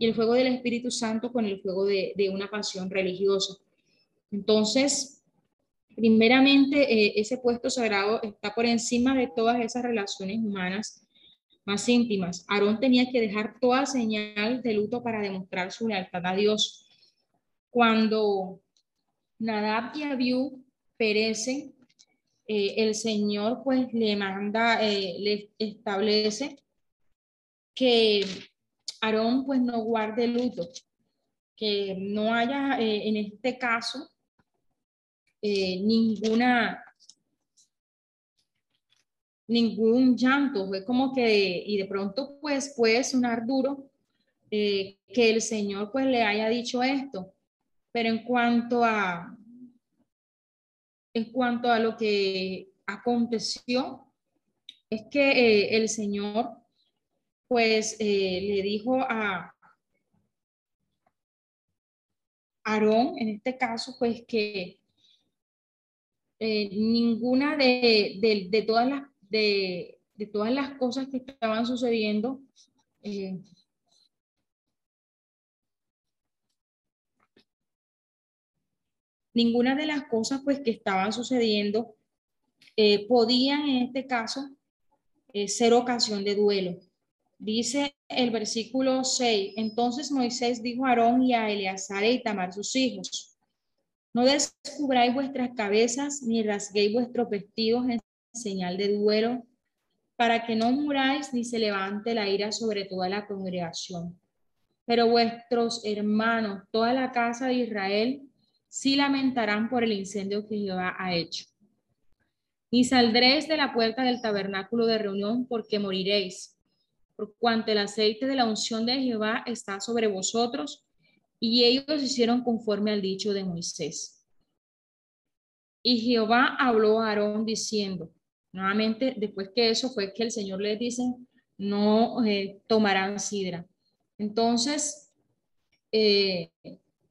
y el fuego del Espíritu Santo con el fuego de, una pasión religiosa. Entonces, primeramente, eh, ese puesto sagrado está por encima de todas esas relaciones humanas más íntimas. Aarón tenía que dejar toda señal de luto para demostrar su lealtad a Dios. Cuando Nadab y Abiú perecen, eh, el Señor pues le manda, eh, le establece que Aarón pues no guarde luto, que no haya eh, en este caso eh, ninguna ningún llanto, fue como que, y de pronto pues puede sonar duro eh, que el Señor pues le haya dicho esto, pero en cuanto a, en cuanto a lo que aconteció, es que el Señor pues eh, le dijo a Aarón, en este caso, pues que eh, ninguna de, todas las, de, todas las cosas que estaban sucediendo eh, ninguna de las cosas pues que estaban sucediendo podían en este caso ser ocasión de duelo. Dice el versículo 6, entonces Moisés dijo a Aarón y a Eleazar y Tamar sus hijos, no descubráis vuestras cabezas ni rasguéis vuestros vestidos en señal de duelo, para que no muráis ni se levante la ira sobre toda la congregación. Pero vuestros hermanos, toda la casa de Israel, sí lamentarán por el incendio que Jehová ha hecho. Ni saldréis de la puerta del tabernáculo de reunión porque moriréis por cuanto el aceite de la unción de Jehová está sobre vosotros. Y ellos hicieron conforme al dicho de Moisés. Y Jehová habló a Aarón diciendo, nuevamente, después que eso fue que el Señor les dice, no eh, tomarán sidra. Entonces, eh,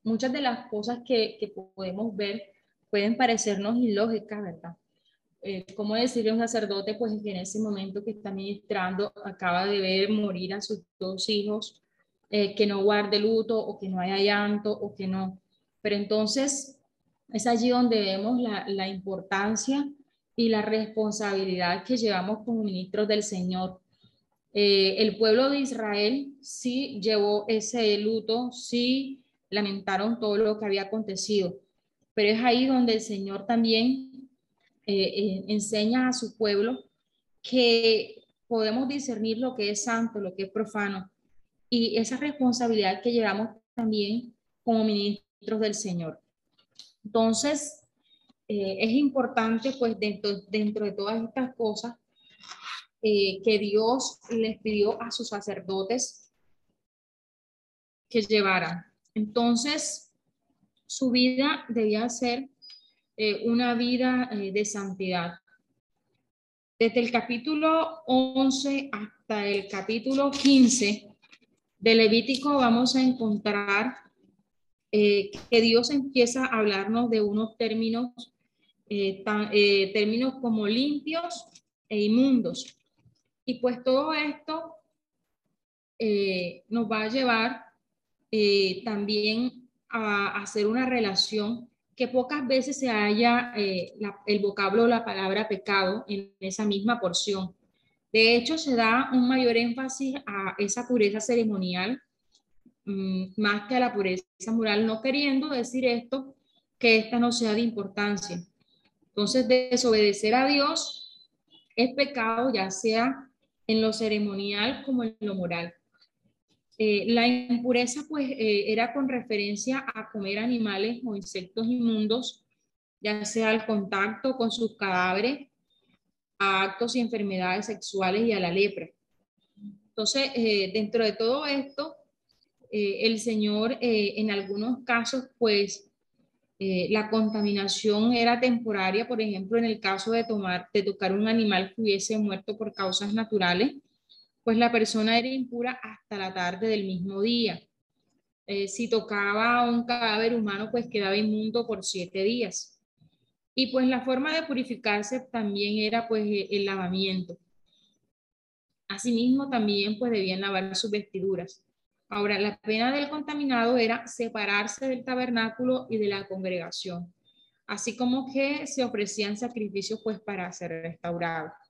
muchas de las cosas que, que podemos ver pueden parecernos ilógicas, ¿verdad? Eh, ¿cómo decirle a un sacerdote? Pues en ese momento que está ministrando acaba de ver morir a sus dos hijos, eh, que no guarde luto o que no haya llanto o que no. Pero entonces es allí donde vemos la, la importancia y la responsabilidad que llevamos como ministros del Señor. Eh, el pueblo de Israel sí llevó ese luto, sí lamentaron todo lo que había acontecido, pero es ahí donde el Señor también eh, eh, enseña a su pueblo que podemos discernir lo que es santo, lo que es profano, y esa responsabilidad que llevamos también como ministros del Señor. Entonces, eh, es importante, pues, dentro, dentro de todas estas cosas, que Dios les pidió a sus sacerdotes que llevaran. Entonces, su vida debía ser eh, una vida eh, de santidad. Desde el capítulo 11 hasta el capítulo 15 de Levítico vamos a encontrar eh, que Dios empieza a hablarnos de unos términos, términos como limpios e inmundos. Y pues todo esto nos va a llevar también a hacer una relación que pocas veces se haya eh, el vocablo o la palabra pecado en esa misma porción. De hecho, se da un mayor énfasis a esa pureza ceremonial mm, más que a la pureza moral, no queriendo decir esto que esta no sea de importancia. Entonces, desobedecer a Dios es pecado, ya sea en lo ceremonial como en lo moral. Eh, la impureza pues eh, era con referencia a comer animales o insectos inmundos, ya sea al contacto con sus cadáveres, a actos y enfermedades sexuales y a la lepra. Entonces, eh, dentro de todo esto, el Señor en algunos casos pues la contaminación era temporaria, por ejemplo, en el caso de, tomar, de tocar un animal que hubiese muerto por causas naturales, pues la persona era impura hasta la tarde del mismo día. Eh, si tocaba un cadáver humano, pues quedaba inmundo por siete días. Y pues la forma de purificarse también era pues e, el lavamiento. Asimismo, también pues debían lavar sus vestiduras. Ahora, la pena del contaminado era separarse del tabernáculo y de la congregación, así como que se ofrecían sacrificios pues para ser restaurados.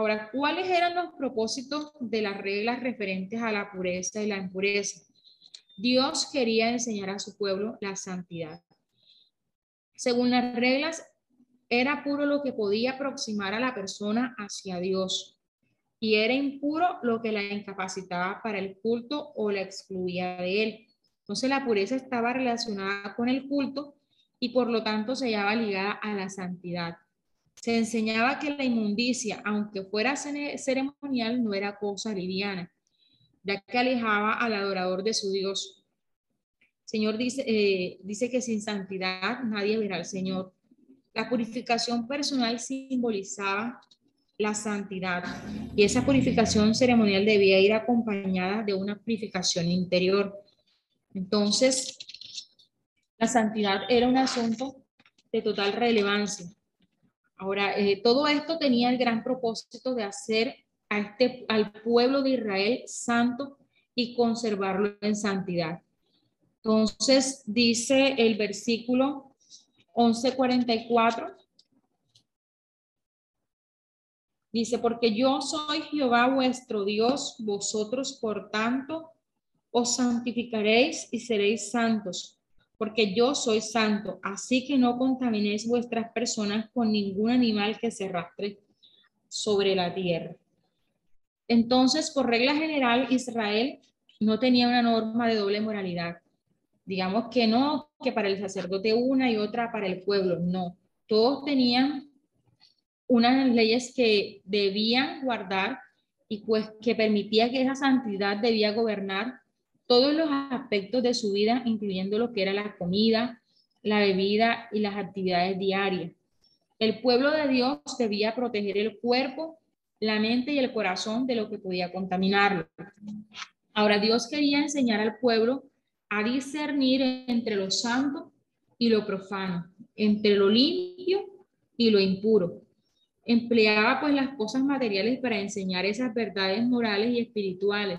Ahora, ¿cuáles eran los propósitos de las reglas referentes a la pureza y la impureza? Dios quería enseñar a su pueblo la santidad. Según las reglas, era puro lo que podía aproximar a la persona hacia Dios y era impuro lo que la incapacitaba para el culto o la excluía de él. Entonces la pureza estaba relacionada con el culto y por lo tanto se hallaba ligada a la santidad. Se enseñaba que la inmundicia, aunque fuera ceremonial, no era cosa liviana, ya que alejaba al adorador de su Dios. Señor dice, eh, dice que sin santidad nadie verá al Señor. La purificación personal simbolizaba la santidad y esa purificación ceremonial debía ir acompañada de una purificación interior. Entonces, la santidad era un asunto de total relevancia. Ahora, eh, todo esto tenía el gran propósito de hacer a este, al pueblo de Israel santo y conservarlo en santidad. Entonces, dice el versículo 1144. Dice, porque yo soy Jehová vuestro Dios, vosotros por tanto os santificaréis y seréis santos, porque yo soy santo, así que no contaminéis vuestras personas con ningún animal que se arrastre sobre la tierra. Entonces, por regla general, Israel no tenía una norma de doble moralidad. Digamos que no, que para el sacerdote una y otra para el pueblo, no. Todos tenían unas leyes que debían guardar y pues que permitía que esa santidad debía gobernar todos los aspectos de su vida, incluyendo lo que era la comida, la bebida y las actividades diarias. El pueblo de Dios debía proteger el cuerpo, la mente y el corazón de lo que podía contaminarlo. Ahora Dios quería enseñar al pueblo a discernir entre lo santo y lo profano, entre lo limpio y lo impuro. empleaba pues las cosas materiales para enseñar esas verdades morales y espirituales.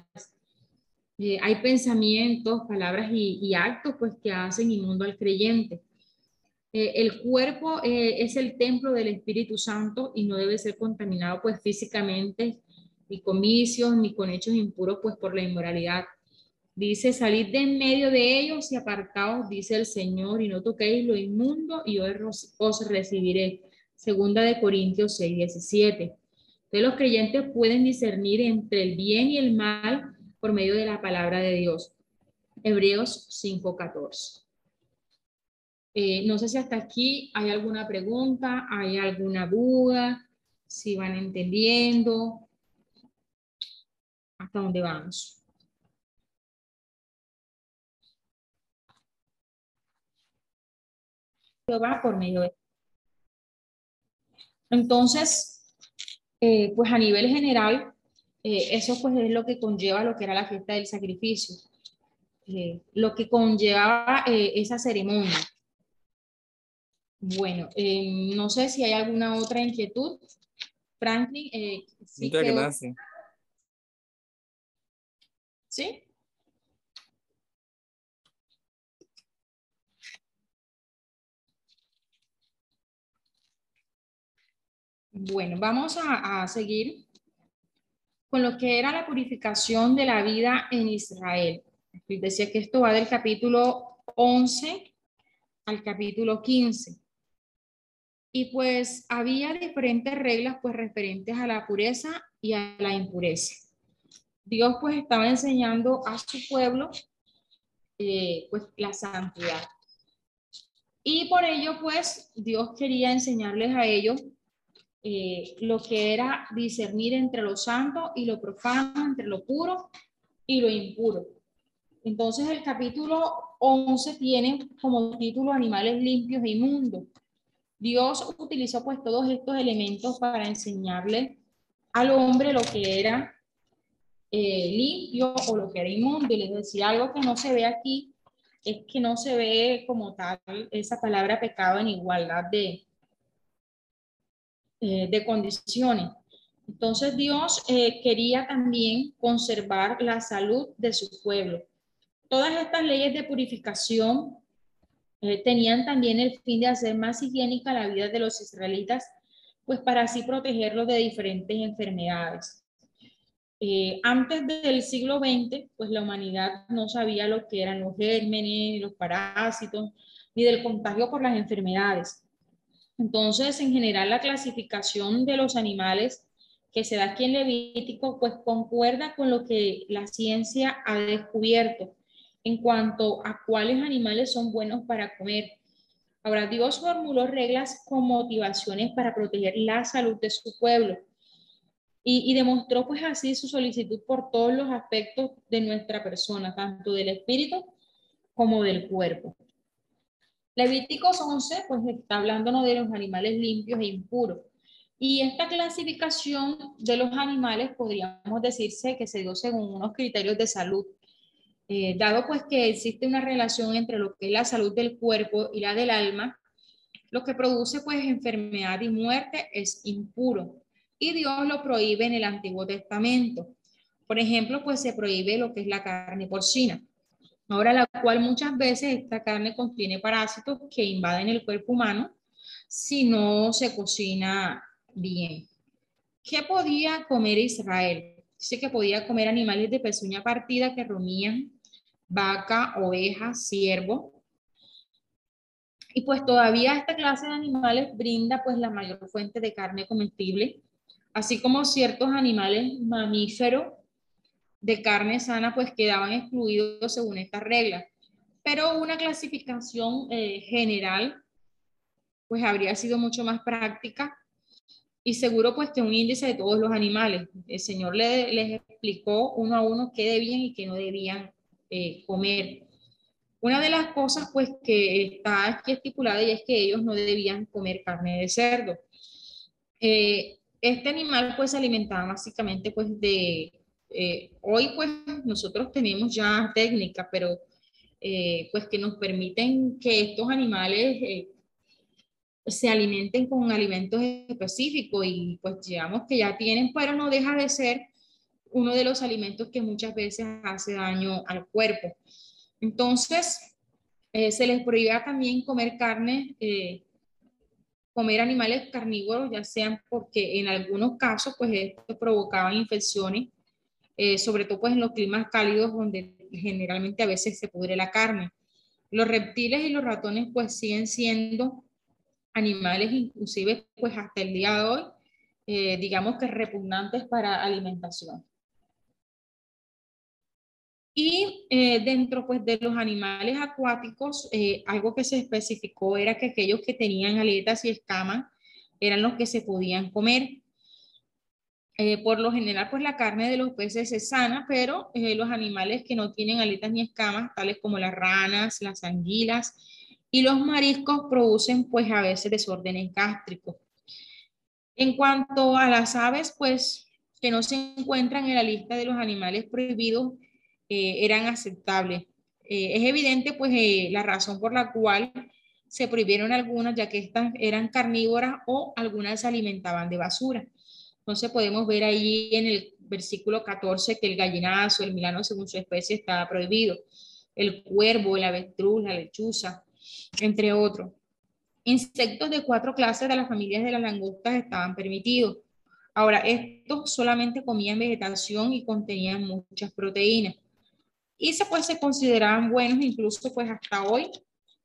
Eh, hay pensamientos, palabras y, actos pues que hacen inmundo al creyente. Eh, el cuerpo eh, es el templo del Espíritu Santo y no debe ser contaminado pues físicamente ni con vicios ni con hechos impuros pues por la inmoralidad. Dice, salid de en medio de ellos y apartaos, dice el Señor, y no toquéis lo inmundo y os, os recibiré. Segunda de Corintios 6, 17. Entonces los creyentes pueden discernir entre el bien y el mal por medio de la palabra de Dios. Hebreos 5, 14. Eh, no sé si hasta aquí hay alguna pregunta, hay alguna duda, si van entendiendo. ¿Hasta dónde vamos? va por medio de... Entonces, eh, pues a nivel general, eh, eso pues es lo que conlleva lo que era la fiesta del sacrificio, eh, lo que conllevaba esa ceremonia. Bueno, no sé si hay alguna otra inquietud. Franklin, sí Muchas gracias. ¿Sí? Bueno, vamos a, seguir con lo que era la purificación de la vida en Israel. Decía que esto va del capítulo 11 al capítulo 15. Y pues había diferentes reglas pues referentes a la pureza y a la impureza. Dios pues estaba enseñando a su pueblo eh, pues la santidad. Y por ello pues Dios quería enseñarles a ellos eh, lo que era discernir entre lo santo y lo profano, entre lo puro y lo impuro. Entonces el capítulo 11 tiene como título Animales limpios e inmundos. Dios utilizó pues todos estos elementos para enseñarle al hombre lo que era eh, limpio o lo que era inmundo. Y les decía algo que no se ve aquí, es que no se ve como tal esa palabra pecado en igualdad de, eh, de condiciones. Entonces Dios eh, quería también conservar la salud de su pueblo. Todas estas leyes de purificación eh, tenían también el fin de hacer más higiénica la vida de los israelitas, pues para así protegerlos de diferentes enfermedades. antes del siglo XX, pues la humanidad no sabía lo que eran los gérmenes, los parásitos, ni del contagio por las enfermedades. Entonces, en general, la clasificación de los animales que se da aquí en Levítico, pues concuerda con lo que la ciencia ha descubierto en cuanto a cuáles animales son buenos para comer. Ahora, Dios formuló reglas con motivaciones para proteger la salud de su pueblo y, y, demostró pues así su solicitud por todos los aspectos de nuestra persona, tanto del espíritu como del cuerpo. Levíticos 11, pues está hablándonos de los animales limpios e impuros. Y esta clasificación de los animales podríamos decirse que se dio según unos criterios de salud. Eh, dado pues que existe una relación entre lo que es la salud del cuerpo y la del alma, lo que produce pues enfermedad y muerte es impuro. Y Dios lo prohíbe en el Antiguo Testamento. Por ejemplo, pues se prohíbe lo que es la carne porcina. Ahora, la cual muchas veces esta carne contiene parásitos que invaden el cuerpo humano si no se cocina bien. ¿Qué podía comer Israel? Dice que podía comer animales de pezuña partida que romían vaca, oveja, ciervo. Y pues todavía esta clase de animales brinda pues la mayor fuente de carne comestible, así como ciertos animales mamíferos de carne sana pues quedaban excluidos según esta regla. Pero una clasificación eh, general pues habría sido mucho más práctica y seguro pues que un índice de todos los animales. El Señor les explicó uno a uno qué debían y qué no debían eh, comer. Una de las cosas pues que está aquí estipulada y es que ellos no debían comer carne de cerdo. Eh, este animal pues se alimentaba básicamente pues de eh, hoy pues nosotros tenemos ya técnicas, pero eh, pues que nos permiten que estos animales eh, se alimenten con alimentos específicos y pues digamos que ya tienen, pero no deja de ser uno de los alimentos que muchas veces hace daño al cuerpo. Entonces, se les prohibía también comer carne, comer animales carnívoros, ya sean porque en algunos casos, pues esto provocaba infecciones, eh, sobre todo pues en los climas cálidos donde generalmente a veces se pudre la carne. Los reptiles y los ratones pues siguen siendo animales inclusive pues hasta el día de hoy, digamos que repugnantes para alimentación. Y eh, dentro pues, de los animales acuáticos, eh, algo que se especificó era que aquellos que tenían aletas y escamas eran los que se podían comer. Eh, por lo general, pues la carne de los peces es sana, pero los animales que no tienen aletas ni escamas, tales como las ranas, las anguilas y los mariscos, producen pues a veces desórdenes gástricos. En cuanto a las aves, pues que no se encuentran en la lista de los animales prohibidos, eh, eran aceptables. Eh, es evidente pues eh, la razón por la cual se prohibieron algunas, ya que estas eran carnívoras o algunas se alimentaban de basura. Entonces podemos ver ahí en el versículo 14 que el gallinazo, el milano según su especie estaba prohibido, el cuervo, el avestruz, la lechuza, entre otros. Insectos de cuatro clases de las familias de las langostas estaban permitidos. Ahora, estos solamente comían vegetación y contenían muchas proteínas y se, pues, se consideraban buenos, incluso pues hasta hoy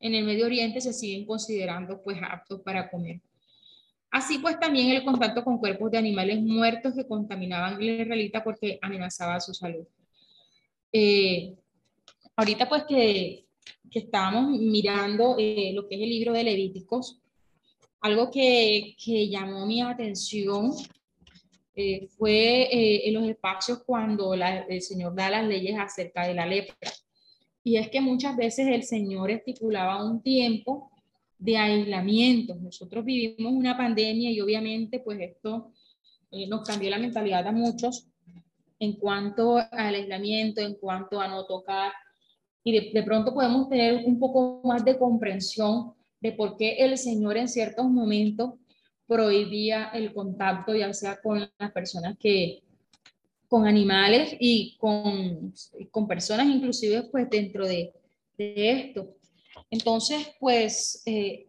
en el Medio Oriente se siguen considerando pues aptos para comer. Así pues también el contacto con cuerpos de animales muertos que contaminaban la israelita porque amenazaba su salud. Eh, ahorita pues que, que estábamos mirando eh, lo que es el libro de Levíticos, algo que, que llamó mi atención eh, fue eh, en los espacios cuando el Señor da las leyes acerca de la lepra. Y es que muchas veces el Señor estipulaba un tiempo de aislamiento. Nosotros vivimos una pandemia y obviamente pues esto eh, nos cambió la mentalidad a muchos en cuanto al aislamiento, en cuanto a no tocar. Y de, de pronto podemos tener un poco más de comprensión de por qué el Señor en ciertos momentos prohibía el contacto, ya sea con las personas que, con animales y con, con personas inclusive pues dentro de, de esto. Entonces, pues eh,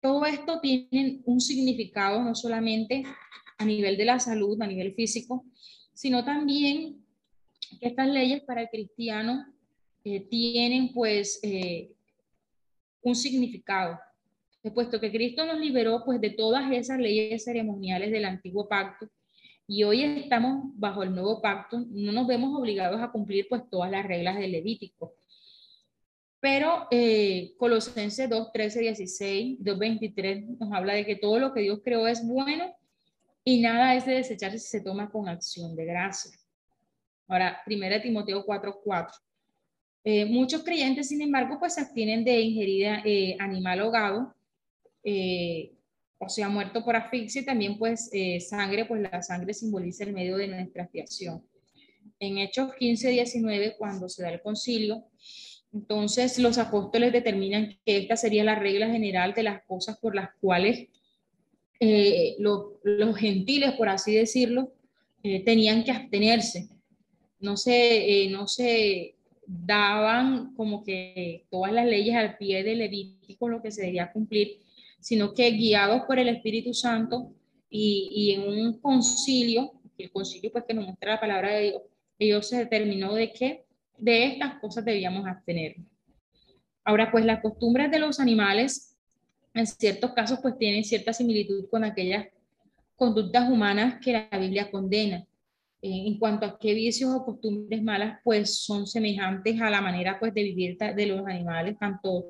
todo esto tiene un significado no solamente a nivel de la salud, a nivel físico, sino también que estas leyes para el cristiano eh, tienen pues eh, un significado puesto que Cristo nos liberó pues de todas esas leyes ceremoniales del antiguo pacto y hoy estamos bajo el nuevo pacto, no nos vemos obligados a cumplir pues todas las reglas del Levítico. Pero eh, Colosenses 2, 13, 16, 2, 23 nos habla de que todo lo que Dios creó es bueno y nada es de desecharse si se toma con acción de gracia. Ahora, 1 Timoteo 4, 4. Eh, muchos creyentes, sin embargo, pues se abstienen de ingerir eh, animal ahogado eh, o sea, muerto por asfixia, también pues eh, sangre, pues la sangre simboliza el medio de nuestra expiación. En Hechos 15, 19, cuando se da el concilio, entonces los apóstoles determinan que esta sería la regla general de las cosas por las cuales eh, los gentiles, por así decirlo, tenían que abstenerse. No se, no se daban como que todas las leyes al pie del Levítico, lo que se debía cumplir, sino que guiados por el Espíritu Santo y, en un concilio, el concilio pues que nos muestra la palabra de Dios, Dios se determinó de que de estas cosas debíamos abstener. Ahora, pues las costumbres de los animales, en ciertos casos, pues tienen cierta similitud con aquellas conductas humanas que la Biblia condena. Eh, en cuanto a qué vicios o costumbres malas, pues son semejantes a la manera pues de vivir de los animales, tanto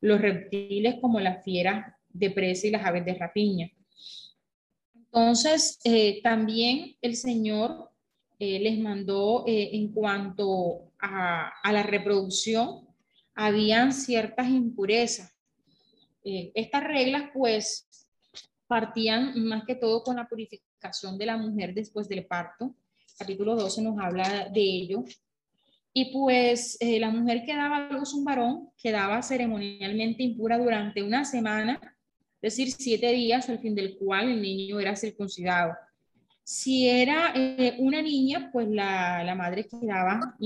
los reptiles como las fieras de presa y las aves de rapiña. Entonces, eh, también el Señor eh, les mandó en cuanto a, la reproducción, habían ciertas impurezas. estas reglas, pues, partían más que todo con la purificación de la mujer después del parto. Capítulo 12 nos habla de ello. Y pues la mujer que daba a luz un varón quedaba ceremonialmente impura durante una semana es decir, siete días al fin del cual el niño era circuncidado. Si era eh, una niña, pues la, la madre quedaba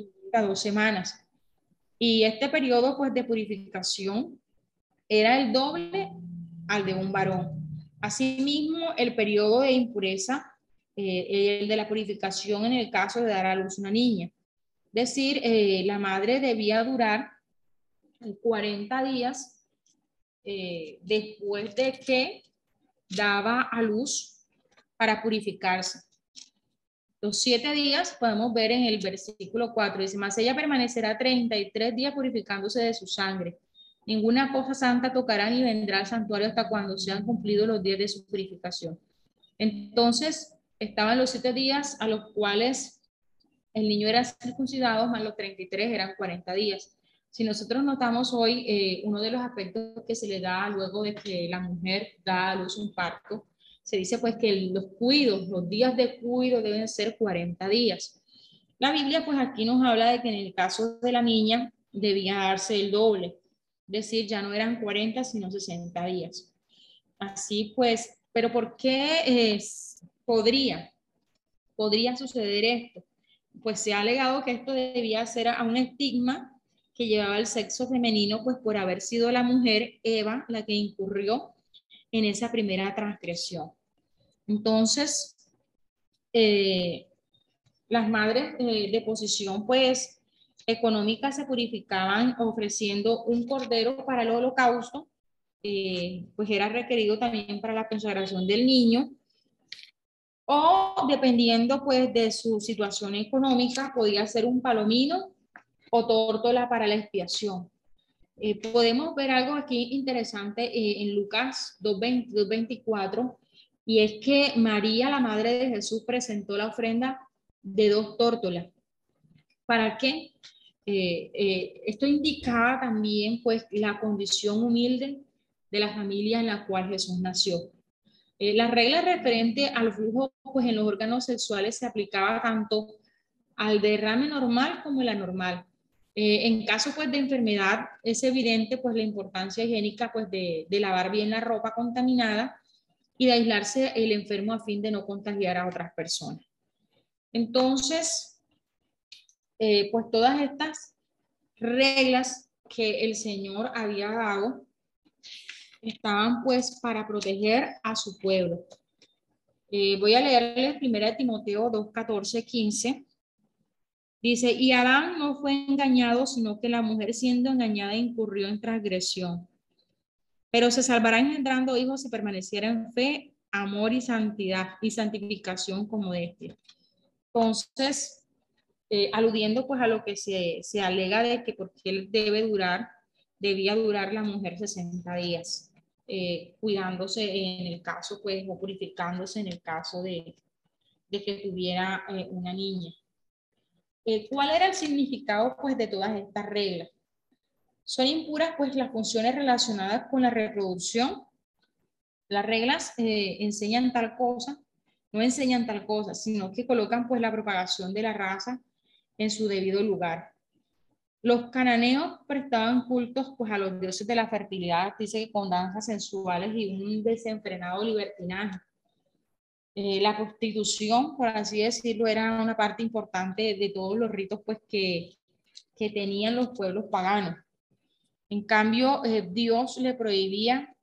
dos semanas. Y este periodo pues, de purificación era el doble al de un varón. Asimismo, el periodo de impureza, eh, el de la purificación en el caso de dar a luz una niña. Es decir, eh, la madre debía durar 40 días eh, después de que daba a luz para purificarse. Los siete días podemos ver en el versículo 4, dice, más ella permanecerá 33 días purificándose de su sangre. Ninguna cosa santa tocará ni vendrá al santuario hasta cuando sean cumplidos los días de su purificación. Entonces, estaban los siete días a los cuales el niño era circuncidado, más los 33 eran 40 días. Si nosotros notamos hoy, eh, uno de los aspectos que se le da luego de que la mujer da a luz un parto, se dice pues que los cuidos, los días de cuido deben ser 40 días. La Biblia pues aquí nos habla de que en el caso de la niña debía darse el doble, es decir, ya no eran 40 sino 60 días. Así pues, pero ¿por qué podría, podría suceder esto? Pues se ha alegado que esto debía ser a un estigma que llevaba el sexo femenino, pues por haber sido la mujer Eva la que incurrió en esa primera transgresión. Entonces, eh, las madres eh, de posición, pues, económica se purificaban ofreciendo un cordero para el holocausto, eh, pues era requerido también para la consagración del niño, o dependiendo pues de su situación económica, podía ser un palomino o tórtola para la expiación. Eh, podemos ver algo aquí interesante en Lucas 2.24 y es que María, la madre de Jesús, presentó la ofrenda de dos tórtolas. ¿Para qué? Eh, esto indicaba también pues la condición humilde de la familia en la cual Jesús nació. la regla referente al flujo pues en los órganos sexuales se aplicaba tanto al derrame normal como el anormal. Eh, en caso pues de enfermedad es evidente pues la importancia higiénica pues de, lavar bien la ropa contaminada y de aislarse el enfermo a fin de no contagiar a otras personas. Entonces, eh, pues todas estas reglas que el Señor había dado estaban pues para proteger a su pueblo. Eh, voy a leerles 1 Timoteo 2, 14, 15 Dice, y Adán no fue engañado, sino que la mujer siendo engañada incurrió en transgresión. Pero se salvará engendrando hijos si permaneciera en fe, amor y santidad y santificación como este. Entonces, eh, aludiendo pues a lo que se, se alega de que porque él debe durar, debía durar la mujer 60 días, eh, cuidándose en el caso pues o purificándose en el caso de, de que tuviera eh, una niña. Eh, ¿Cuál era el significado pues, de todas estas reglas? Son impuras pues las funciones relacionadas con la reproducción. Las reglas eh, enseñan tal cosa, no enseñan tal cosa, sino que colocan pues la propagación de la raza en su debido lugar. Los cananeos prestaban cultos pues a los dioses de la fertilidad, dice que con danzas sensuales y un desenfrenado libertinaje. Eh, la constitución, por así decirlo, era una parte importante de todos los ritos pues, que, que tenían los pueblos paganos. En cambio, eh, Dios le prohibía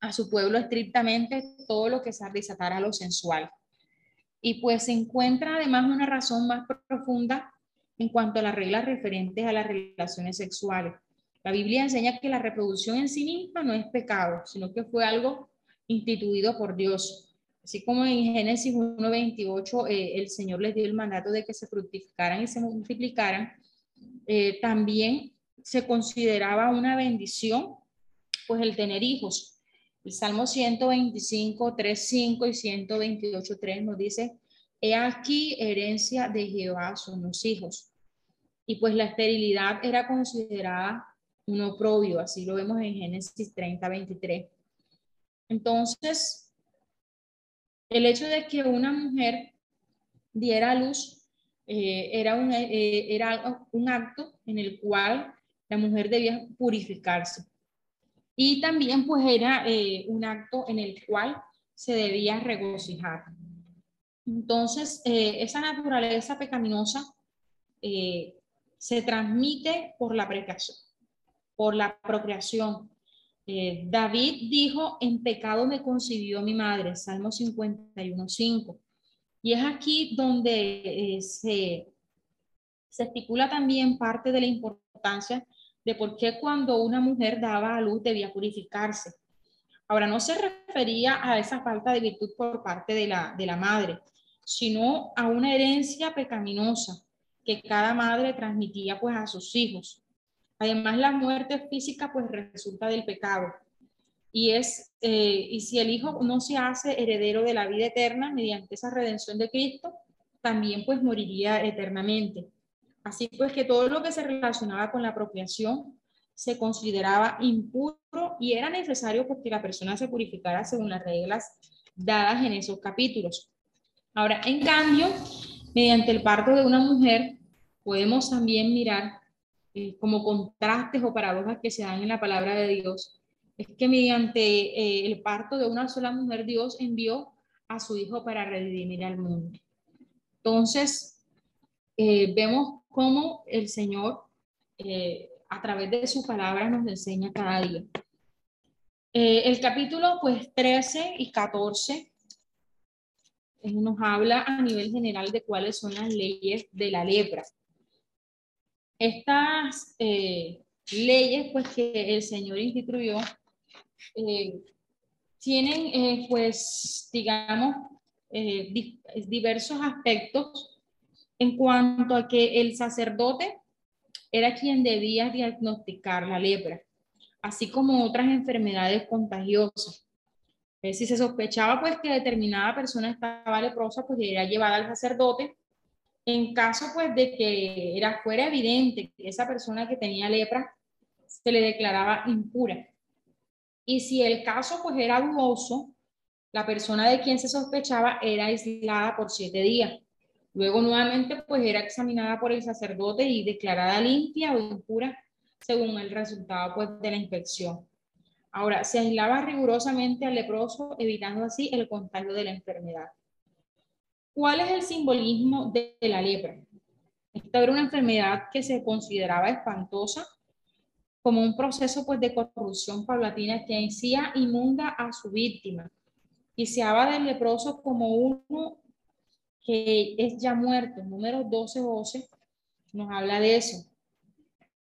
a su pueblo estrictamente todo lo que se desatara a lo sensual. Y pues se encuentra además una razón más profunda en cuanto a las reglas referentes a las relaciones sexuales. La Biblia enseña que la reproducción en sí misma no es pecado, sino que fue algo instituido por Dios. Así como en Génesis 1.28 eh, el Señor les dio el mandato de que se fructificaran y se multiplicaran, eh, también se consideraba una bendición pues el tener hijos. El Salmo 125, 3.5 y 128.3 nos dice, he aquí herencia de Jehová son los hijos. Y pues la esterilidad era considerada un oprobio, así lo vemos en Génesis 30, 23. Entonces, el hecho de que una mujer diera luz eh, era, un, eh, era un acto en el cual la mujer debía purificarse. Y también pues era eh, un acto en el cual se debía regocijar. Entonces, eh, esa naturaleza pecaminosa eh, se transmite por la procreación. Por la procreación. David dijo, en pecado me concibió mi madre, Salmo 51.5. Y es aquí donde se, se estipula también parte de la importancia de por qué cuando una mujer daba a luz debía purificarse. Ahora, no se refería a esa falta de virtud por parte de la, de la madre, sino a una herencia pecaminosa que cada madre transmitía pues a sus hijos. Además, la muerte física pues resulta del pecado. Y, es, eh, y si el hijo no se hace heredero de la vida eterna mediante esa redención de Cristo, también pues moriría eternamente. Así pues que todo lo que se relacionaba con la apropiación se consideraba impuro y era necesario porque la persona se purificara según las reglas dadas en esos capítulos. Ahora, en cambio, mediante el parto de una mujer, podemos también mirar eh, como contrastes o paradojas que se dan en la palabra de Dios. Es que mediante eh, el parto de una sola mujer, Dios envió a su hijo para redimir al mundo. Entonces, eh, vemos cómo el Señor eh, a través de su palabra nos enseña cada día. Eh, el capítulo pues 13 y 14 eh, nos habla a nivel general de cuáles son las leyes de la lepra. Estas leyes pues que el Señor instituyó tienen pues digamos diversos aspectos en cuanto a que el sacerdote era quien debía diagnosticar la lepra, así como otras enfermedades contagiosas. Si se sospechaba pues que determinada persona estaba leprosa, pues era llevada al sacerdote. En caso pues de que era fuera evidente que esa persona que tenía lepra se le declaraba impura. Y si el caso pues era dudoso, la persona de quien se sospechaba era aislada por siete días. Luego nuevamente pues era examinada por el sacerdote y declarada limpia o impura según el resultado pues de la inspección. Ahora, se aislaba rigurosamente al leproso, evitando así el contagio de la enfermedad. ¿Cuál es el simbolismo de, la lepra? Esta era una enfermedad que se consideraba espantosa como un proceso pues, de corrupción paulatina que hacía inmunda a su víctima y se habla del leproso como uno que es ya muerto, número 12-12, nos habla de eso.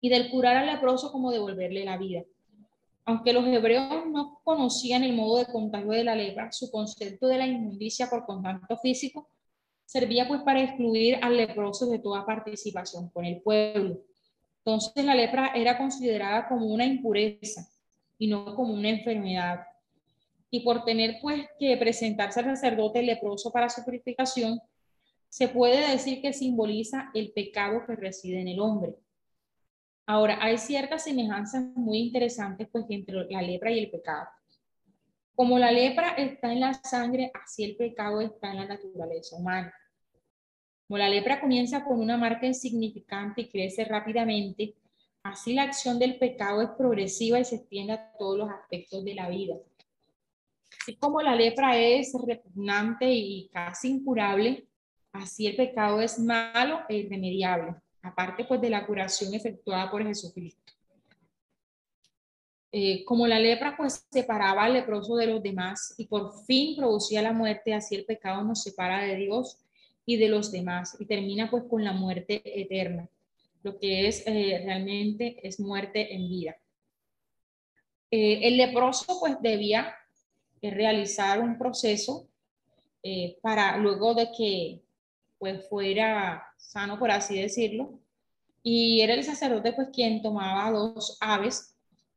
Y del curar al leproso como devolverle la vida. Aunque los hebreos no conocían el modo de contagio de la lepra, su concepto de la inmundicia por contacto físico servía pues para excluir al leproso de toda participación con el pueblo. Entonces la lepra era considerada como una impureza y no como una enfermedad. Y por tener pues que presentarse al sacerdote leproso para su purificación, se puede decir que simboliza el pecado que reside en el hombre. Ahora, hay ciertas semejanzas muy interesantes pues entre la lepra y el pecado. Como la lepra está en la sangre, así el pecado está en la naturaleza humana. Como la lepra comienza con una marca insignificante y crece rápidamente, así la acción del pecado es progresiva y se extiende a todos los aspectos de la vida. Así como la lepra es repugnante y casi incurable, Así el pecado es malo e irremediable, aparte pues de la curación efectuada por Jesucristo. Eh, como la lepra pues separaba al leproso de los demás y por fin producía la muerte, así el pecado nos separa de Dios y de los demás y termina pues con la muerte eterna, lo que es eh, realmente es muerte en vida. Eh, el leproso pues debía realizar un proceso para luego de que pues fuera sano, por así decirlo. Y era el sacerdote pues quien tomaba dos aves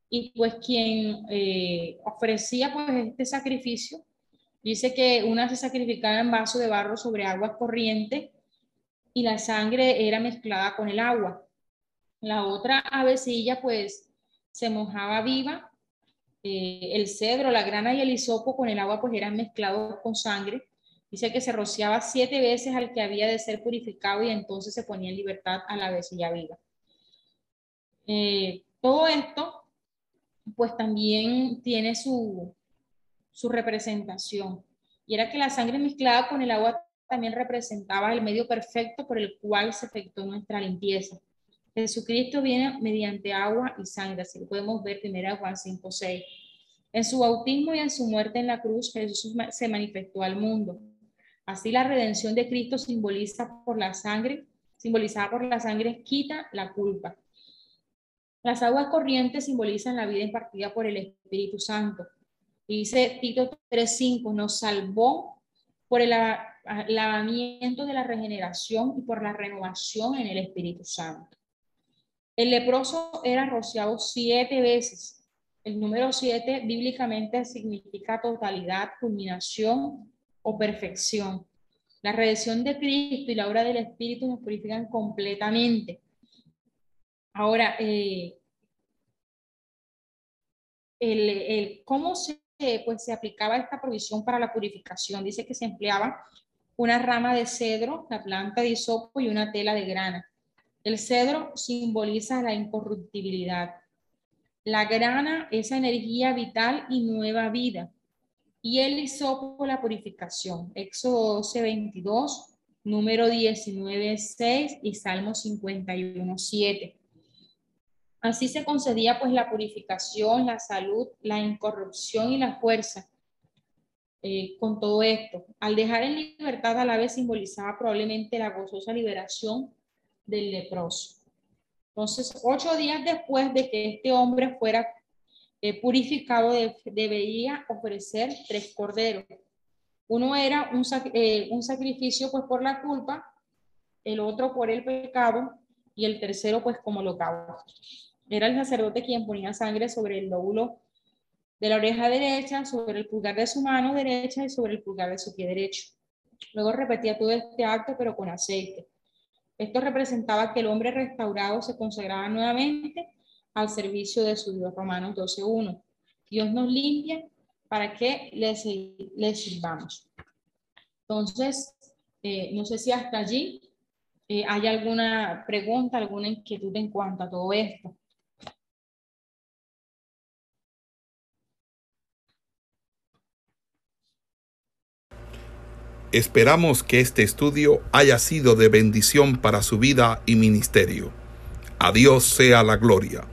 y pues quien eh, ofrecía pues este sacrificio. Dice que una se sacrificaba en vaso de barro sobre agua corriente y la sangre era mezclada con el agua. La otra avecilla pues se mojaba viva. Eh, el cedro, la grana y el hisopo con el agua pues eran mezclados con sangre Dice que se rociaba siete veces al que había de ser purificado y entonces se ponía en libertad a la vecilla viva. Eh, todo esto pues también tiene su, su representación. Y era que la sangre mezclada con el agua también representaba el medio perfecto por el cual se efectuó nuestra limpieza. Jesucristo viene mediante agua y sangre, así lo podemos ver primero Juan 5, 6. En su bautismo y en su muerte en la cruz, Jesús se manifestó al mundo. Así la redención de Cristo simboliza por la sangre, simbolizada por la sangre, quita la culpa. Las aguas corrientes simbolizan la vida impartida por el Espíritu Santo. Dice Tito 3:5, nos salvó por el lavamiento de la regeneración y por la renovación en el Espíritu Santo. El leproso era rociado siete veces. El número siete bíblicamente significa totalidad, culminación o perfección. La redención de Cristo y la obra del Espíritu nos purifican completamente. Ahora, eh, el, ¿cómo se, pues, se aplicaba esta provisión para la purificación? Dice que se empleaba una rama de cedro, la planta de hisopo y una tela de grana. El cedro simboliza la incorruptibilidad. La grana, esa energía vital y nueva vida. Y el hisopo, la purificación. Éxodo 12, 22, número 19, 6 y Salmo 51, 7. Así se concedía pues la purificación, la salud, la incorrupción y la fuerza eh, con todo esto. Al dejar en libertad a la vez simbolizaba probablemente la gozosa liberación del leproso. Entonces, ocho días después de que este hombre fuera eh, purificado, debería ofrecer tres corderos. Uno era un, eh, un sacrificio pues por la culpa, el otro por el pecado y el tercero pues como holocausto. Era el sacerdote quien ponía sangre sobre el lóbulo de la oreja derecha, sobre el pulgar de su mano derecha y sobre el pulgar de su pie derecho. Luego repetía todo este acto, pero con aceite. Esto representaba que el hombre restaurado se consagraba nuevamente al servicio de su Dios. Romanos 12.1. Dios nos limpia para que le, sirvamos. Entonces, eh, no sé si hasta allí eh, hay alguna pregunta, alguna inquietud en cuanto a todo esto. Esperamos que este estudio haya sido de bendición para su vida y ministerio. A Dios sea la gloria.